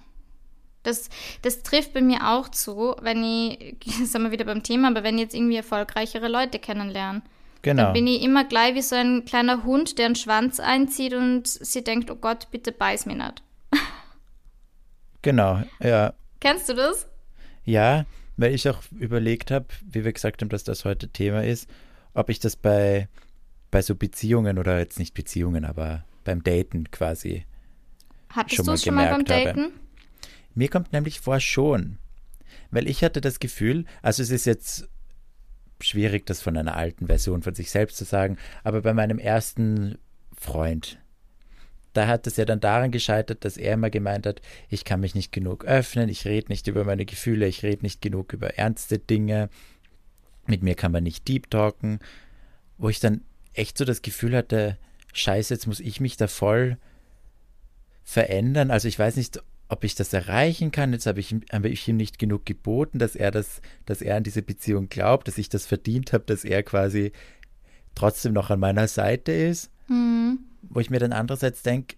Das, das trifft bei mir auch zu, wenn ich, sind wir wieder beim Thema, aber wenn ich jetzt irgendwie erfolgreichere Leute kennenlerne. Genau. Dann bin ich immer gleich wie so ein kleiner Hund, der einen Schwanz einzieht und sie denkt, oh Gott, bitte beiß mich nicht. Genau, ja. Kennst du das? Ja, weil ich auch überlegt habe, wie wir gesagt haben, dass das heute Thema ist, ob ich das bei, bei so Beziehungen oder jetzt nicht Beziehungen, aber beim Daten quasi. Hattest du es schon mal beim gemerkt habe. Daten? Mir kommt nämlich vor schon, weil ich hatte das Gefühl, also es ist jetzt schwierig, das von einer alten Version von sich selbst zu sagen, aber bei meinem ersten Freund, da hat es ja dann daran gescheitert, dass er immer gemeint hat, ich kann mich nicht genug öffnen, ich rede nicht über meine Gefühle, ich rede nicht genug über ernste Dinge, mit mir kann man nicht deep talken, wo ich dann echt so das Gefühl hatte, scheiße, jetzt muss ich mich da voll verändern. Also ich weiß nicht, ob ich das erreichen kann. Jetzt habe ich, ihm- habe ich ihm nicht genug geboten, dass er das, dass er an diese Beziehung glaubt, dass ich das verdient habe, dass er quasi trotzdem noch an meiner Seite ist. Mhm. Wo ich mir dann andererseits denke,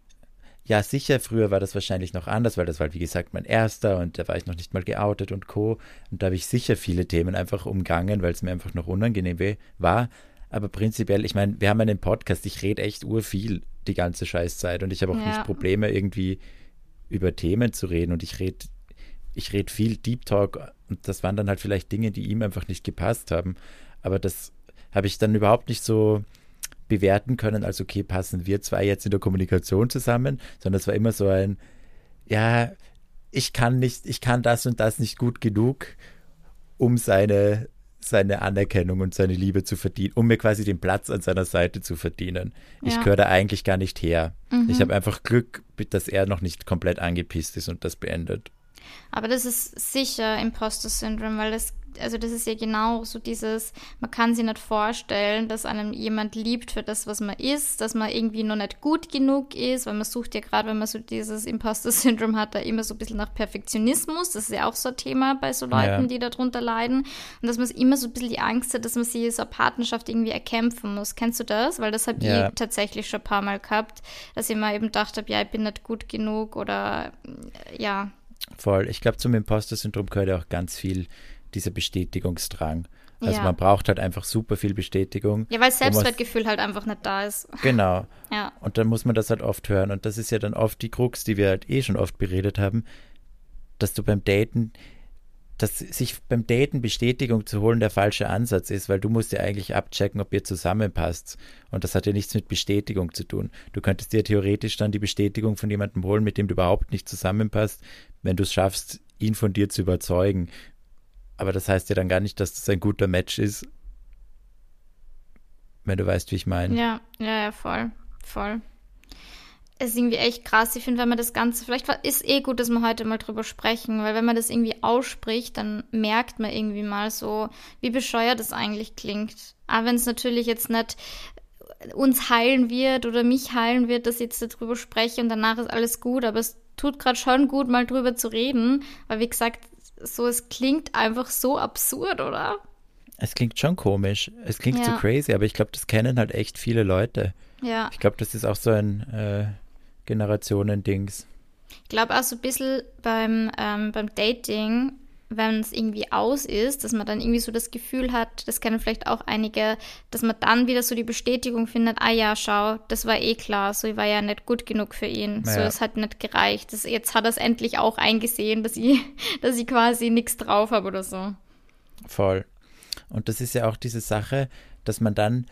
ja, sicher, früher war das wahrscheinlich noch anders, weil das war, wie gesagt, mein erster und da war ich noch nicht mal geoutet und Co. Und da habe ich sicher viele Themen einfach umgangen, weil es mir einfach noch unangenehm war. Aber prinzipiell, ich meine, wir haben einen Podcast, ich rede echt urviel die ganze Scheißzeit und ich habe auch Ja. nicht Probleme, irgendwie über Themen zu reden und ich rede ich red viel Deep Talk und das waren dann halt vielleicht Dinge, die ihm einfach nicht gepasst haben. Aber das habe ich dann überhaupt nicht so bewerten können, als okay, passen wir zwei jetzt in der Kommunikation zusammen, sondern es war immer so ein, ja, ich kann nicht, ich kann das und das nicht gut genug, um seine, seine Anerkennung und seine Liebe zu verdienen, um mir quasi den Platz an seiner Seite zu verdienen. Ich Ja. gehöre da eigentlich gar nicht her. Ich habe einfach Glück, dass er noch nicht komplett angepisst ist und das beendet. Aber das ist sicher Imposter-Syndrom, weil das, also das ist ja genau so dieses, man kann sich nicht vorstellen, dass einem jemand liebt für das, was man ist, dass man irgendwie noch nicht gut genug ist, weil man sucht ja gerade, wenn man so dieses Imposter-Syndrom hat, da immer so ein bisschen nach Perfektionismus. Das ist ja auch so ein Thema bei so Leuten, Ja. die darunter leiden. Und dass man immer so ein bisschen die Angst hat, dass man sich so eine Partnerschaft irgendwie erkämpfen muss. Kennst du das? Weil das habe Ja. ich tatsächlich schon ein paar Mal gehabt, dass ich mir eben gedacht habe, ja, ich bin nicht gut genug oder ja, Voll. Ich glaube, zum Imposter-Syndrom gehört ja auch ganz viel dieser Bestätigungsdrang. Also Ja. man braucht halt einfach super viel Bestätigung. Ja, weil Selbstwertgefühl halt einfach nicht da ist. Genau. Ja. Und dann muss man das halt oft hören. Und das ist ja dann oft die Krux, die wir halt eh schon oft beredet haben, dass du beim Daten, dass sich beim Daten Bestätigung zu holen der falsche Ansatz ist, weil du musst ja eigentlich abchecken, ob ihr zusammenpasst. Und das hat ja nichts mit Bestätigung zu tun. Du könntest dir theoretisch dann die Bestätigung von jemandem holen, mit dem du überhaupt nicht zusammenpasst, wenn du es schaffst, ihn von dir zu überzeugen. Aber das heißt ja dann gar nicht, dass das ein guter Match ist, wenn du weißt, wie ich meine. Ja, ja, ja, voll. Voll. Es ist irgendwie echt krass. Ich finde, wenn man das Ganze, vielleicht ist eh gut, dass wir heute mal drüber sprechen, weil wenn man das irgendwie ausspricht, dann merkt man irgendwie mal so, wie bescheuert das eigentlich klingt. Aber wenn es natürlich jetzt nicht uns heilen wird oder mich heilen wird, dass ich jetzt darüber spreche und danach ist alles gut, aber es tut gerade schon gut, mal drüber zu reden, weil wie gesagt, so es klingt einfach so absurd, oder? Es klingt schon komisch. Es klingt Ja. so crazy, aber ich glaube, das kennen halt echt viele Leute. Ja. Ich glaube, das ist auch so ein äh, Generationendings. Ich glaube auch so ein bisschen beim, ähm, beim Dating, wenn es irgendwie aus ist, dass man dann irgendwie so das Gefühl hat, das kennen vielleicht auch einige, dass man dann wieder so die Bestätigung findet, ah ja, schau, das war eh klar, so ich war ja nicht gut genug für ihn. So, Ja. es hat nicht gereicht. Das, jetzt hat er es endlich auch eingesehen, dass ich, dass ich quasi nichts drauf habe oder so. Voll. Und das ist ja auch diese Sache, dass man dann,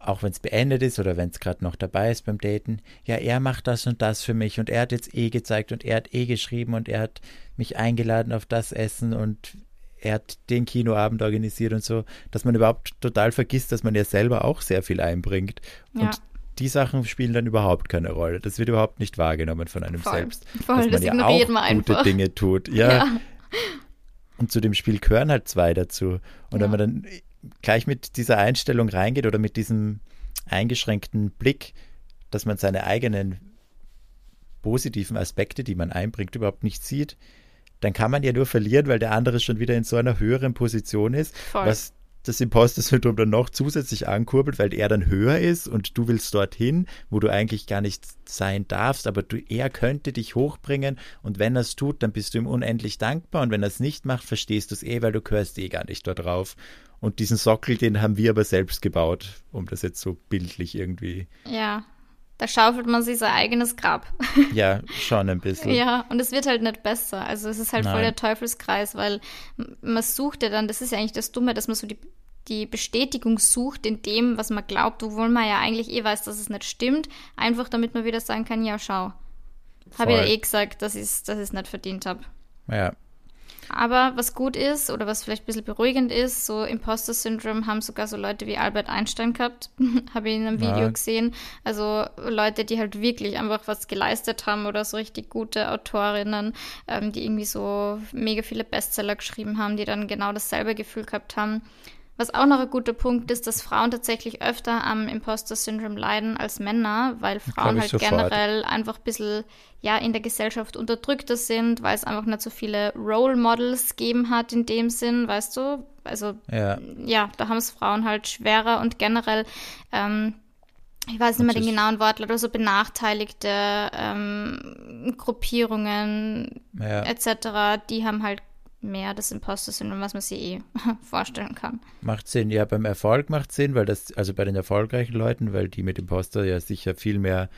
auch wenn es beendet ist oder wenn es gerade noch dabei ist beim Daten, ja, er macht das und das für mich und er hat jetzt eh gezeigt und er hat eh geschrieben und er hat mich eingeladen auf das Essen und er hat den Kinoabend organisiert und so, dass man überhaupt total vergisst, dass man ja selber auch sehr viel einbringt. Ja. Und die Sachen spielen dann überhaupt keine Rolle. Das wird überhaupt nicht wahrgenommen von einem Voll. selbst. Voll, dass man das ja auch gute einfach. Dinge tut. Ja. Ja. Und zu dem Spiel gehören halt zwei dazu. Und Ja. wenn man dann gleich mit dieser Einstellung reingeht oder mit diesem eingeschränkten Blick, dass man seine eigenen positiven Aspekte, die man einbringt, überhaupt nicht sieht, dann kann man ja nur verlieren, weil der andere schon wieder in so einer höheren Position ist, Voll. was das Imposter-Syndrom dann noch zusätzlich ankurbelt, weil er dann höher ist und du willst dorthin, wo du eigentlich gar nicht sein darfst, aber du, er könnte dich hochbringen und wenn er es tut, dann bist du ihm unendlich dankbar und wenn er es nicht macht, verstehst du es eh, weil du gehörst eh gar nicht dort drauf. Und diesen Sockel, den haben wir aber selbst gebaut, um das jetzt so bildlich irgendwie. Ja, da schaufelt man sich sein eigenes Grab. Ja, schon ein bisschen. ja, und es wird halt nicht besser. Also es ist halt Nein. voll der Teufelskreis, weil man sucht ja dann, das ist ja eigentlich das Dumme, dass man so die, die Bestätigung sucht in dem, was man glaubt, obwohl man ja eigentlich eh weiß, dass es nicht stimmt. Einfach damit man wieder sagen kann, ja, schau. Habe ich ja eh gesagt, dass ich es dass ich's nicht verdient habe. Ja, Aber was gut ist oder was vielleicht ein bisschen beruhigend ist, so Imposter-Syndrom haben sogar so Leute wie Albert Einstein gehabt, habe ich in einem Video Ja. gesehen. Also Leute, die halt wirklich einfach was geleistet haben oder so richtig gute Autorinnen, ähm, die irgendwie so mega viele Bestseller geschrieben haben, die dann genau dasselbe Gefühl gehabt haben. Was auch noch ein guter Punkt ist, dass Frauen tatsächlich öfter am Imposter-Syndrom leiden als Männer, weil Frauen halt sofort. generell einfach ein bisschen ja, in der Gesellschaft unterdrückter sind, weil es einfach nicht so viele Role Models gegeben hat in dem Sinn, weißt du? Also ja. ja, da haben es Frauen halt schwerer und generell, ähm, ich weiß nicht mehr den genauen Wortlaut, oder so benachteiligte ähm, Gruppierungen ja. etc., die haben halt mehr das Imposter-Syndrom, was man sich eh vorstellen kann. Macht Sinn, ja, beim Erfolg macht Sinn, weil das, also bei den erfolgreichen Leuten, weil die mit Imposter ja sicher viel mehr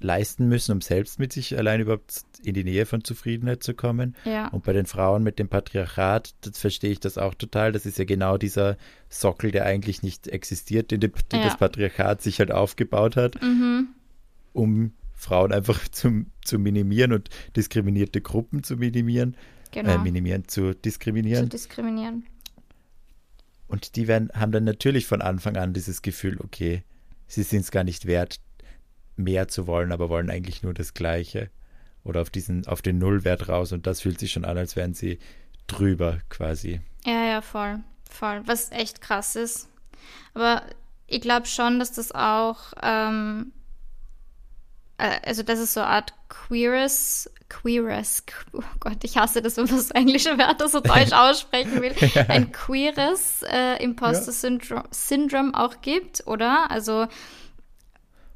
leisten müssen, um selbst mit sich allein überhaupt in die Nähe von Zufriedenheit zu kommen. Ja. Und bei den Frauen mit dem Patriarchat, das verstehe ich das auch total. Das ist ja genau dieser Sockel, der eigentlich nicht existiert, den, den Ja. das Patriarchat sich halt aufgebaut hat, Mhm. um Frauen einfach zu, zu minimieren und diskriminierte Gruppen zu minimieren, Genau. äh, minimieren, zu zu diskriminieren. diskriminieren. Und die werden, haben dann natürlich von Anfang an dieses Gefühl, okay, sie sind es gar nicht wert, mehr zu wollen, aber wollen eigentlich nur das Gleiche. Oder auf diesen, auf den Nullwert raus. Und das fühlt sich schon an, als wären sie drüber quasi. Ja, ja, voll. Voll. Was echt krass ist. Aber ich glaube schon, dass das auch, ähm, äh, also das ist so eine Art queeres, queeres, oh Gott, ich hasse das, wenn man so englische Wörter so deutsch aussprechen will, ein queeres äh, Imposter-Syndrom Syndrom auch gibt, oder? Also,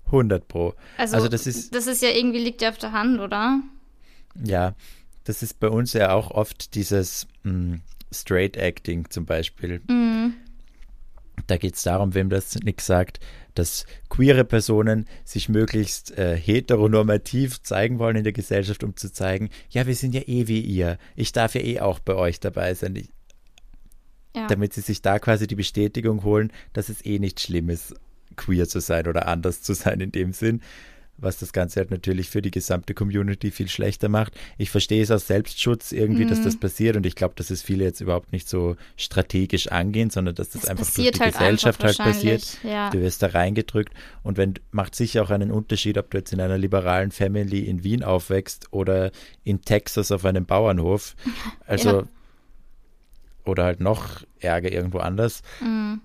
100 Pro. also, Also das ist- das ist ja irgendwie, liegt ja auf der Hand, oder? Ja, das ist bei uns ja auch oft dieses mh, Straight Acting zum Beispiel. Mhm. Da geht es darum, wem das nichts sagt, dass queere Personen sich möglichst äh, heteronormativ zeigen wollen in der Gesellschaft, um zu zeigen, ja, wir sind ja eh wie ihr. Ich darf ja eh auch bei euch dabei sein. Ich, Ja. damit sie sich da quasi die Bestätigung holen, dass es eh nicht schlimm ist, queer zu sein oder anders zu sein in dem Sinn, was das Ganze halt natürlich für die gesamte Community viel schlechter macht. Ich verstehe es aus Selbstschutz irgendwie, dass Mhm. das passiert und ich glaube, dass es viele jetzt überhaupt nicht so strategisch angehen, sondern dass das, Das einfach durch die halt Gesellschaft halt passiert. ja. Du wirst da reingedrückt und wenn macht sicher auch einen Unterschied, ob du jetzt in einer liberalen Family in Wien aufwächst oder in Texas auf einem Bauernhof. Also Ja. oder halt noch ärger irgendwo anders. Mhm.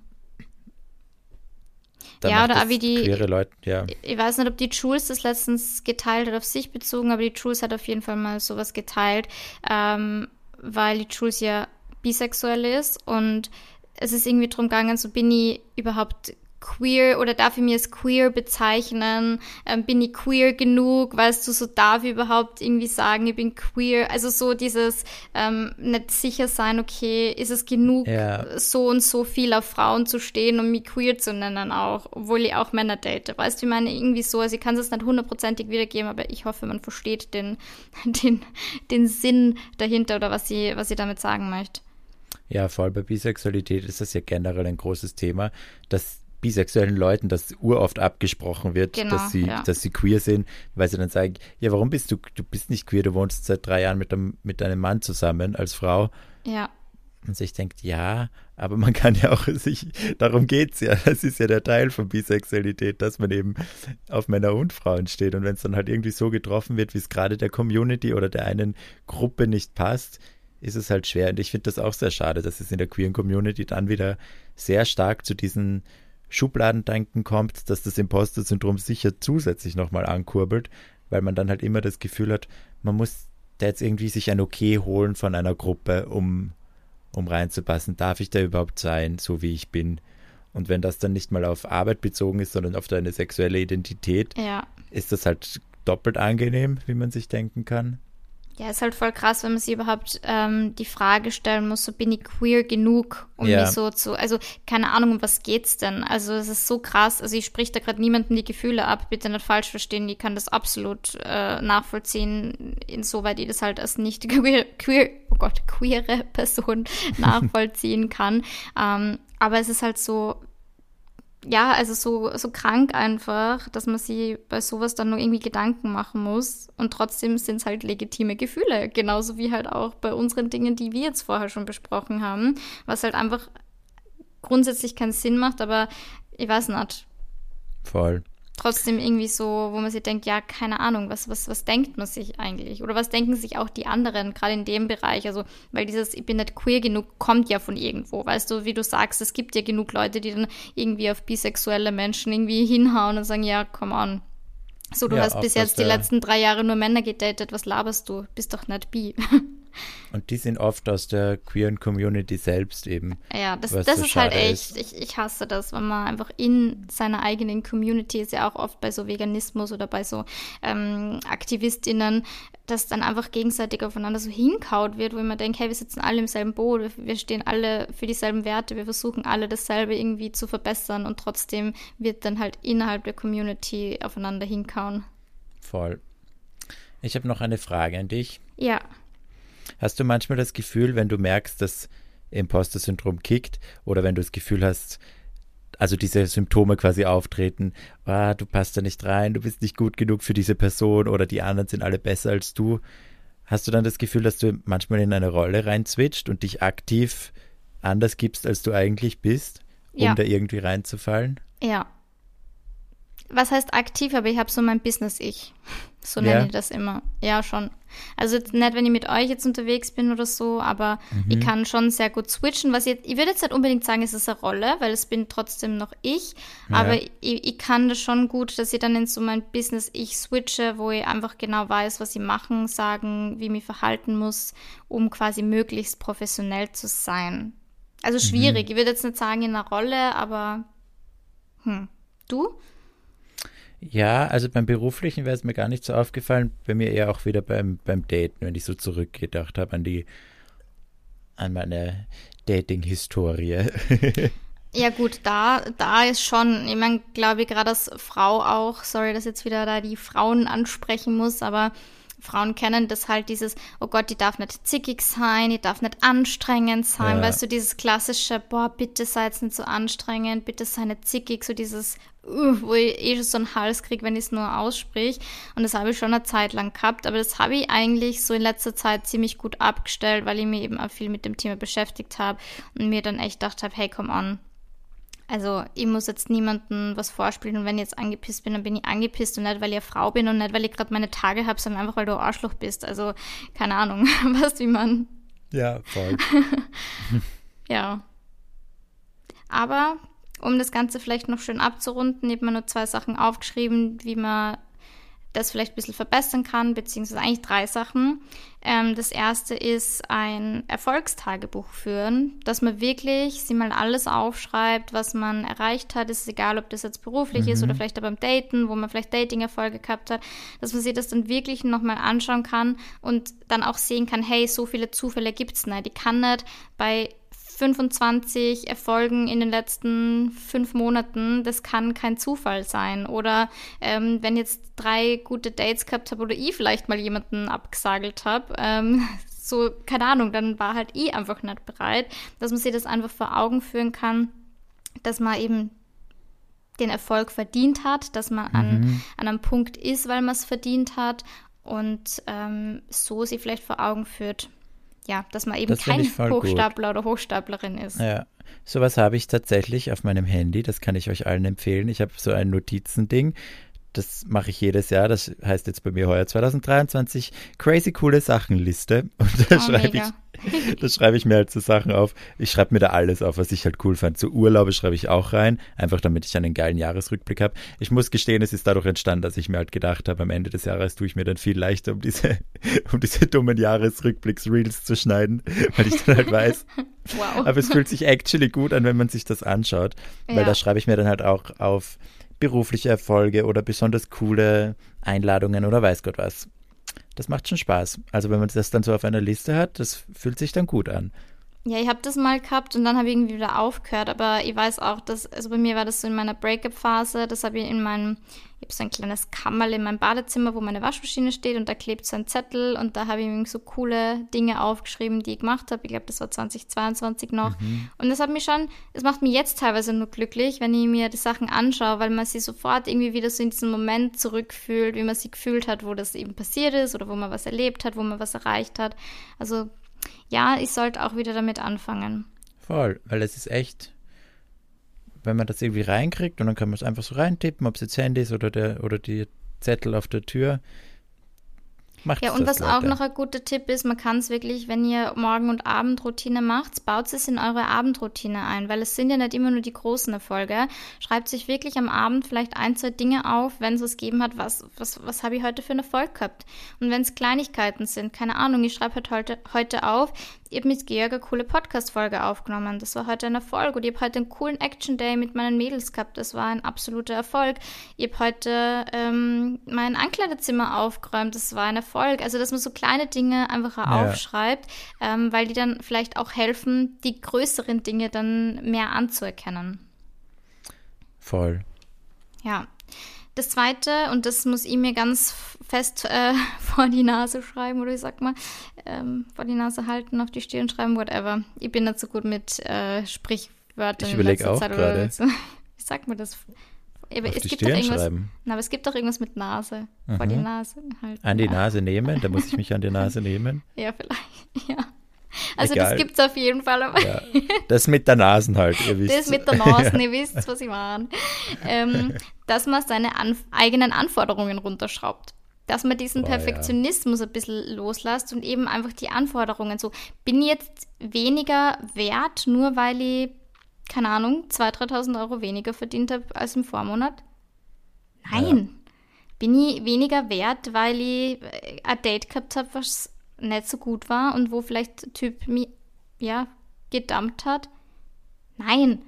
Da Ja, oder wie die- queere Leute, ja. Ich weiß nicht, ob die Jules das letztens geteilt hat, auf sich bezogen, aber die Jules hat auf jeden Fall mal sowas geteilt, ähm, weil die Jules ja bisexuell ist und es ist irgendwie drum gegangen, so bin ich überhaupt queer oder darf ich mir als queer bezeichnen? Ähm, bin ich queer genug? Weißt du, so darf ich überhaupt irgendwie sagen, ich bin queer? Also so dieses ähm, nicht sicher sein, okay, ist es genug, Ja. so und so viel auf Frauen zu stehen und mich queer zu nennen auch, obwohl ich auch Männer date. Weißt du, ich meine, irgendwie so, also ich kann es nicht hundertprozentig wiedergeben, aber ich hoffe, man versteht den, den, den Sinn dahinter oder was sie, was sie damit sagen möchte. Ja, voll bei Bisexualität ist das ja generell ein großes Thema, dass bisexuellen Leuten das uroft abgesprochen wird, Genau, dass sie, ja. dass sie queer sind, weil sie dann sagen, ja, warum bist du, du bist nicht queer, du wohnst seit drei Jahren mit einem, mit einem Mann zusammen als Frau. Ja, Und sich denkt, ja, aber man kann ja auch sich, darum geht's ja. Das ist ja der Teil von Bisexualität, dass man eben auf Männer und Frauen steht. Und wenn es dann halt irgendwie so getroffen wird, wie es gerade der Community oder der einen Gruppe nicht passt, ist es halt schwer. Und ich finde das auch sehr schade, dass es in der queeren Community dann wieder sehr stark zu diesen Schubladendenken kommt, dass das Imposter-Syndrom sicher zusätzlich nochmal ankurbelt, weil man dann halt immer das Gefühl hat, man muss da jetzt irgendwie sich ein Okay holen von einer Gruppe, um um reinzupassen. Darf ich da überhaupt sein, so wie ich bin? Und wenn das dann nicht mal auf Arbeit bezogen ist, sondern auf deine sexuelle Identität, Ja. ist das halt doppelt angenehm, wie man sich denken kann. Ja, ist halt voll krass, wenn man sich überhaupt ähm, die Frage stellen muss, so bin ich queer genug, um Ja. mich so zu, also keine Ahnung, um was geht's denn? Also es ist so krass, also ich sprich da gerade niemandem die Gefühle ab, bitte nicht falsch verstehen, ich kann das absolut äh, nachvollziehen, insoweit ich das halt als nicht queer, queer oh Gott, queere Person nachvollziehen kann. Ähm, aber es ist halt so, ja, also so, so krank einfach, dass man sich bei sowas dann nur irgendwie Gedanken machen muss. Und trotzdem sind es halt legitime Gefühle. Genauso wie halt auch bei unseren Dingen, die wir jetzt vorher schon besprochen haben. Was halt einfach grundsätzlich keinen Sinn macht, aber ich weiß nicht. Voll. Trotzdem irgendwie so, wo man sich denkt, ja, keine Ahnung, was, was, was denkt man sich eigentlich? Oder was denken sich auch die anderen, gerade in dem Bereich? Also, weil dieses, ich bin nicht queer genug, kommt ja von irgendwo. Weißt du, wie du sagst, es gibt ja genug Leute, die dann irgendwie auf bisexuelle Menschen irgendwie hinhauen und sagen, ja, come on. So, du Ja, hast bis jetzt die letzten drei Jahre nur Männer gedatet, was laberst du? Bist doch nicht bi. Und die sind oft aus der queeren Community selbst eben. Ja, das, das so ist halt echt, ich, ich hasse das, wenn man einfach in seiner eigenen Community ist ja auch oft bei so Veganismus oder bei so ähm, AktivistInnen, dass dann einfach gegenseitig aufeinander so hinkaut wird, wo mir denke, hey, wir sitzen alle im selben Boot, wir, wir stehen alle für dieselben Werte, wir versuchen alle dasselbe irgendwie zu verbessern und trotzdem wird dann halt innerhalb der Community aufeinander hinkauen. Voll. Ich habe noch eine Frage an dich. Ja, Hast du manchmal das Gefühl, wenn du merkst, dass Imposter-Syndrom kickt oder wenn du das Gefühl hast, also diese Symptome quasi auftreten, ah, du passt da nicht rein, du bist nicht gut genug für diese Person oder die anderen sind alle besser als du, hast du dann das Gefühl, dass du manchmal in eine Rolle reinzwitscht und dich aktiv anders gibst, als du eigentlich bist, um Ja. da irgendwie reinzufallen? ja. Was heißt aktiv, aber ich habe so mein Business-Ich. So Ja. nenne ich das immer. Ja, schon. Also nicht, wenn ich mit euch jetzt unterwegs bin oder so, aber ich kann schon sehr gut switchen. Was jetzt, ich würde jetzt nicht unbedingt sagen, es ist eine Rolle, weil es bin trotzdem noch ich. Aber ich, ich kann das schon gut, dass ich dann in so mein Business-Ich switche, wo ich einfach genau weiß, was ich machen, sagen, wie ich mich verhalten muss, um quasi möglichst professionell zu sein. Also schwierig. Ich würde jetzt nicht sagen in einer Rolle, aber hm. Du? Ja, also beim Beruflichen wäre es mir gar nicht so aufgefallen, bei mir eher auch wieder beim, beim Daten, wenn ich so zurückgedacht habe an die, an meine Dating-Historie. Ja gut, da, da ist schon, ich meine, glaube ich, gerade als Frau auch, sorry, dass jetzt wieder da die Frauen ansprechen muss, aber Frauen kennen das halt dieses, oh Gott, die darf nicht zickig sein, die darf nicht anstrengend sein, Ja. weißt du, dieses klassische, boah, bitte sei jetzt nicht so anstrengend, bitte sei nicht zickig, so dieses, uh, wo ich eh schon so einen Hals kriege, wenn ich es nur aussprich. Und das habe ich schon eine Zeit lang gehabt, aber das habe ich eigentlich so in letzter Zeit ziemlich gut abgestellt, weil ich mich eben auch viel mit dem Thema beschäftigt habe und mir dann echt gedacht habe, hey, come on, also ich muss jetzt niemandem was vorspielen und wenn ich jetzt angepisst bin, dann bin ich angepisst und nicht, weil ich eine Frau bin und nicht, weil ich gerade meine Tage habe, sondern einfach, weil du ein Arschloch bist. Also keine Ahnung, weißt wie man, ja, voll. ja. Aber um das Ganze vielleicht noch schön abzurunden, ich habe mir nur zwei Sachen aufgeschrieben, wie man das vielleicht ein bisschen verbessern kann, beziehungsweise eigentlich drei Sachen. Ähm, das erste ist ein Erfolgstagebuch führen, dass man wirklich sich mal alles aufschreibt, was man erreicht hat. Es ist egal, ob das jetzt beruflich ist oder vielleicht auch beim Daten, wo man vielleicht Dating-Erfolge gehabt hat, dass man sich das dann wirklich nochmal anschauen kann und dann auch sehen kann, hey, so viele Zufälle gibt's nicht. Ich kann nicht bei 25 Erfolgen in den letzten fünf Monaten, das kann kein Zufall sein. Oder ähm, wenn jetzt drei gute Dates gehabt habe oder ich vielleicht mal jemanden abgesagelt habe, ähm, so, keine Ahnung, dann war halt ich einfach nicht bereit, dass man sich das einfach vor Augen führen kann, dass man eben den Erfolg verdient hat, dass man an, an einem Punkt ist, weil man es verdient hat. Und ähm, so sie vielleicht vor Augen führt, ja, dass man eben Das kein voll gut. Hochstapler oder Hochstaplerin ist. Ja, sowas habe ich tatsächlich auf meinem Handy, das kann ich euch allen empfehlen. Ich habe so ein Notizending, das mache ich jedes Jahr. Das heißt jetzt bei mir heuer 2023 crazy coole Sachenliste. Und da Oh, schreibe ich, da schreibe ich mir halt so Sachen auf. Ich schreibe mir da alles auf, was ich halt cool fand. So Urlaube schreibe ich auch rein, einfach damit ich einen geilen Jahresrückblick habe. Ich muss gestehen, es ist dadurch entstanden, dass ich mir halt gedacht habe, am Ende des Jahres tue ich mir dann viel leichter, um diese, um diese dummen Jahresrückblicks-Reels zu schneiden, weil ich dann halt weiß, Wow. aber es fühlt sich actually gut an, wenn man sich das anschaut. Weil Ja. da schreibe ich mir dann halt auch auf berufliche Erfolge oder besonders coole Einladungen oder weiß Gott was. Das macht schon Spaß. Also wenn man das dann so auf einer Liste hat, das fühlt sich dann gut an. Ja, ich habe das mal gehabt und dann habe ich irgendwie wieder aufgehört. Aber ich weiß auch, dass, also bei mir war das so in meiner Breakup-Phase, das habe ich in meinem, ich habe so ein kleines Kammerl in meinem Badezimmer, wo meine Waschmaschine steht und da klebt so ein Zettel und da habe ich irgendwie so coole Dinge aufgeschrieben, die ich gemacht habe. Ich glaube, das war 2022 noch. Und das hat mich schon, es macht mich jetzt teilweise nur glücklich, wenn ich mir die Sachen anschaue, weil man sich sofort irgendwie wieder so in diesen Moment zurückfühlt, wie man sich gefühlt hat, wo das eben passiert ist oder wo man was erlebt hat, wo man was erreicht hat. Also ja, ich sollte auch wieder damit anfangen. Voll, weil es ist echt, wenn man das irgendwie reinkriegt und dann kann man es einfach so reintippen, ob es jetzt Handy ist oder, der, oder die Zettel auf der Tür. Macht Ja, und was auch Leute. noch ein guter Tipp ist, man kann es wirklich, wenn ihr Morgen- und Abendroutine macht, baut es in eure Abendroutine ein, weil es sind ja nicht immer nur die großen Erfolge. Schreibt sich wirklich am Abend vielleicht ein, zwei Dinge auf, wenn es was gegeben hat, was, was, was habe ich heute für einen Erfolg gehabt. Und wenn es Kleinigkeiten sind, keine Ahnung, ich schreibe halt heute, heute auf, ich habe mit Georg eine coole Podcast-Folge aufgenommen. Das war heute ein Erfolg. Und ich habe heute einen coolen Action-Day mit meinen Mädels gehabt. Das war ein absoluter Erfolg. Ich habe heute ähm, mein Ankleidezimmer aufgeräumt. Das war ein Erfolg. Also, dass man so kleine Dinge einfach Ja. aufschreibt, ähm, weil die dann vielleicht auch helfen, die größeren Dinge dann mehr anzuerkennen. Voll. Ja. Das zweite, und das muss ich mir ganz fest äh, vor die Nase schreiben, oder ich sag mal, ähm, vor die Nase halten, auf die Stirn schreiben, whatever. Ich bin nicht so gut mit äh, Sprichwörtern. Ich in überleg letzter auch gerade. so. Wie sagt man das? Aber Auf es die gibt doch Stirn irgendwas, schreiben. Na, aber es gibt doch irgendwas mit Nase. Vor die Nase halten. An die ja. Nase nehmen, da muss ich mich an die Nase nehmen. Ja, vielleicht. Ja. Also Egal. das gibt's auf jeden Fall, aber Ja. Das mit der Nasen halt, ihr wisst. Das mit der Nase, ihr wisst, was ich meine. Ähm, dass man seine Anf eigenen Anforderungen runterschraubt. Dass man diesen Boah, ja. Perfektionismus ein bisschen loslässt und eben einfach die Anforderungen so, bin ich jetzt weniger wert, nur weil ich, keine Ahnung, 2.000, 3.000 Euro weniger verdient habe als im Vormonat? Nein. Bin ich weniger wert, weil ich äh, ein Date gehabt habe, was nicht so gut war und wo vielleicht der Typ mich, ja, gedumpt hat? Nein.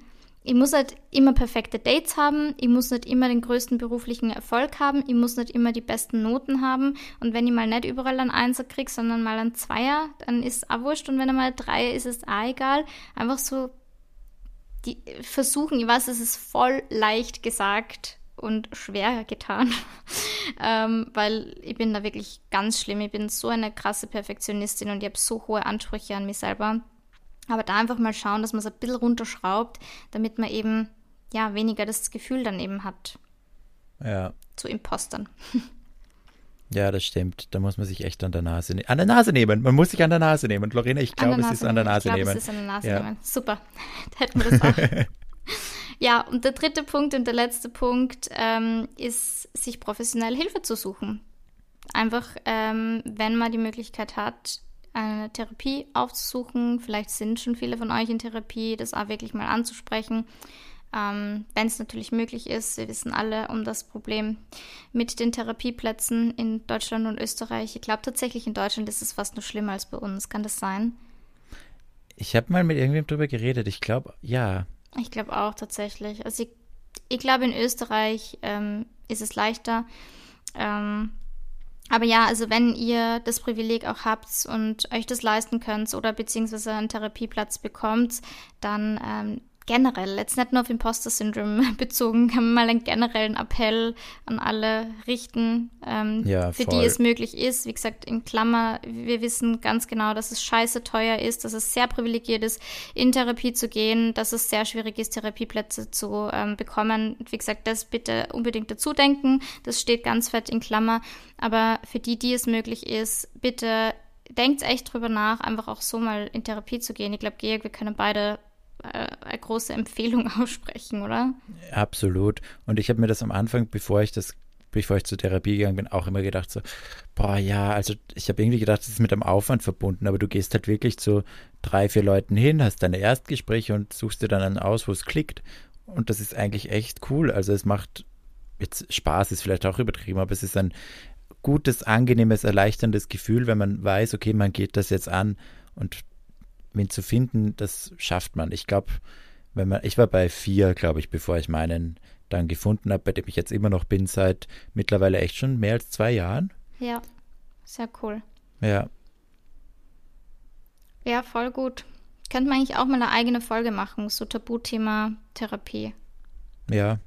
Ich muss halt immer perfekte Dates haben, ich muss nicht immer den größten beruflichen Erfolg haben, ich muss nicht immer die besten Noten haben und wenn ich mal nicht überall einen Einser kriege, sondern mal einen Zweier, dann ist es auch wurscht und wenn er mal ein Dreier ist, ist es auch egal. Einfach so die versuchen, ich weiß, es ist voll leicht gesagt und schwer getan, ähm, weil ich bin da wirklich ganz schlimm. Ich bin so eine krasse Perfektionistin und ich habe so hohe Ansprüche an mich selber. Aber da einfach mal schauen, dass man es ein bisschen runterschraubt, damit man eben ja weniger das Gefühl dann eben hat Ja. zu Impostern. ja, das stimmt. Da muss man sich echt an der Nase nehmen. An der Nase nehmen. Man muss sich an der Nase nehmen. Lorena, ich glaube, es ist an der Nase ich glaube, nehmen. es ist an der Nase Ja. nehmen. Super. Da hätten wir das auch. ja, und der dritte Punkt und der letzte Punkt ähm, ist, sich professionell Hilfe zu suchen. Einfach, ähm, wenn man die Möglichkeit hat, eine Therapie aufzusuchen. Vielleicht sind schon viele von euch in Therapie, das auch wirklich mal anzusprechen. Ähm, wenn es natürlich möglich ist, wir wissen alle um das Problem mit den Therapieplätzen in Deutschland und Österreich. Ich glaube tatsächlich, in Deutschland ist es fast noch schlimmer als bei uns. Kann das sein? Ich habe mal mit irgendwem drüber geredet. Ich glaube, ja. Ich glaube auch tatsächlich. Also ich, ich glaube, in Österreich ähm, ist es leichter. Ähm, aber ja, also wenn ihr das Privileg auch habt und euch das leisten könnt oder beziehungsweise einen Therapieplatz bekommt, dann ähm, generell, jetzt nicht nur auf Imposter-Syndrom bezogen, kann man mal einen generellen Appell an alle richten, ähm, Ja, für die es möglich ist. Wie gesagt, in Klammer, wir wissen ganz genau, dass es scheiße teuer ist, dass es sehr privilegiert ist, in Therapie zu gehen, dass es sehr schwierig ist, Therapieplätze zu ähm, bekommen. Wie gesagt, das bitte unbedingt dazu denken. Das steht ganz fett in Klammer. Aber für die, die es möglich ist, bitte denkt echt drüber nach, einfach auch so mal in Therapie zu gehen. Ich glaube, Georg, wir können beide eine große Empfehlung aussprechen, oder? Absolut. Und ich habe mir das am Anfang, bevor ich das bevor ich zur Therapie gegangen bin, auch immer gedacht so, boah, ja, also ich habe irgendwie gedacht, das ist mit einem Aufwand verbunden, aber du gehst halt wirklich zu drei, vier Leuten hin, hast deine Erstgespräche und suchst dir dann einen aus, wo es klickt. Und das ist eigentlich echt cool. Also es macht jetzt Spaß ist vielleicht auch übertrieben, aber es ist ein gutes, angenehmes, erleichterndes Gefühl, wenn man weiß, okay, man geht das jetzt an und wen zu finden, das schafft man. Ich glaube, wenn man, ich war bei vier, glaube ich, bevor ich meinen dann gefunden habe, bei dem ich jetzt immer noch bin, seit mittlerweile echt schon mehr als zwei Jahren. Ja, sehr cool. Ja. Ja, voll gut. Könnte man eigentlich auch mal eine eigene Folge machen, so Tabuthema Therapie. Ja.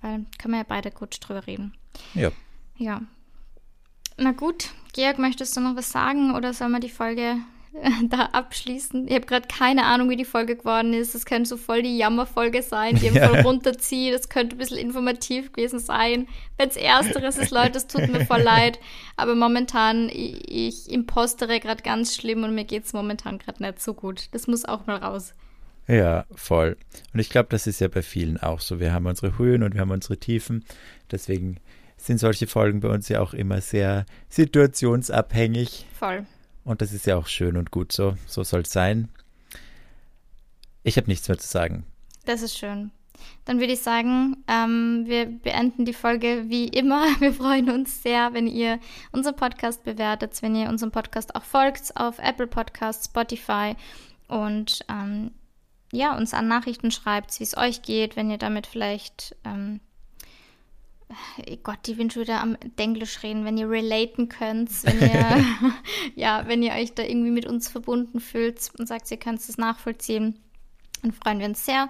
Weil können wir ja beide gut drüber reden. Ja. Ja. Na gut, Georg, möchtest du noch was sagen oder soll man die Folge da abschließen? Ich habe gerade keine Ahnung, wie die Folge geworden ist. Das könnte so voll die Jammerfolge sein, die ja. voll runterzieht. Das könnte ein bisschen informativ gewesen sein. Wenn es Ersteres ist, Leute, es tut mir voll leid. Aber momentan, ich, ich impostere gerade ganz schlimm und mir geht es momentan gerade nicht so gut. Das muss auch mal raus. Ja, voll. Und ich glaube, das ist ja bei vielen auch so. Wir haben unsere Höhen und wir haben unsere Tiefen. Deswegen sind solche Folgen bei uns ja auch immer sehr situationsabhängig. Voll. Und das ist ja auch schön und gut so. So soll es sein. Ich habe nichts mehr zu sagen. Das ist schön. Dann würde ich sagen, ähm, wir beenden die Folge wie immer. Wir freuen uns sehr, wenn ihr unseren Podcast bewertet, wenn ihr unserem Podcast auch folgt auf Apple Podcasts, Spotify und ähm, ja, uns an Nachrichten schreibt, wie es euch geht, wenn ihr damit vielleicht ähm, Gott, die bin schon wieder am Denglisch reden, wenn ihr relaten könnt, wenn ihr, ja, wenn ihr euch da irgendwie mit uns verbunden fühlt und sagt, ihr könnt es nachvollziehen, dann freuen wir uns sehr.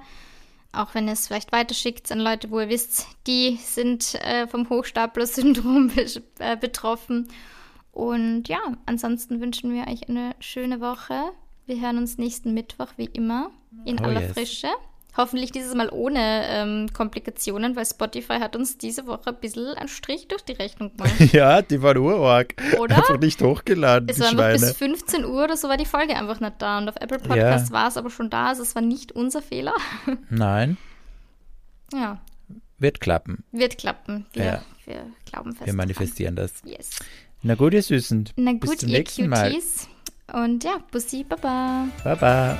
Auch wenn ihr es vielleicht weiterschickt an Leute, wo ihr wisst, die sind äh, vom Hochstapler-Syndrom be äh, betroffen. Und ja, ansonsten wünschen wir euch eine schöne Woche. Wir hören uns nächsten Mittwoch wie immer in oh, aller yes. Frische. Hoffentlich dieses Mal ohne ähm, Komplikationen, weil Spotify hat uns diese Woche ein bisschen einen Strich durch die Rechnung gemacht. ja, die waren urorg. Oder? Einfach nicht hochgeladen, Es war einfach bis 15 Uhr oder so war die Folge einfach nicht da. Und auf Apple Podcast ja. war es aber schon da. Also es war nicht unser Fehler. Nein. Ja. Wird klappen. Wird klappen. Wir, ja. wir glauben fest. Wir manifestieren dran. das. Yes. Na gut, ihr Süßen. Na gut, bis zum nächsten Cuties. Mal. Und ja, Bussi, Baba. Baba.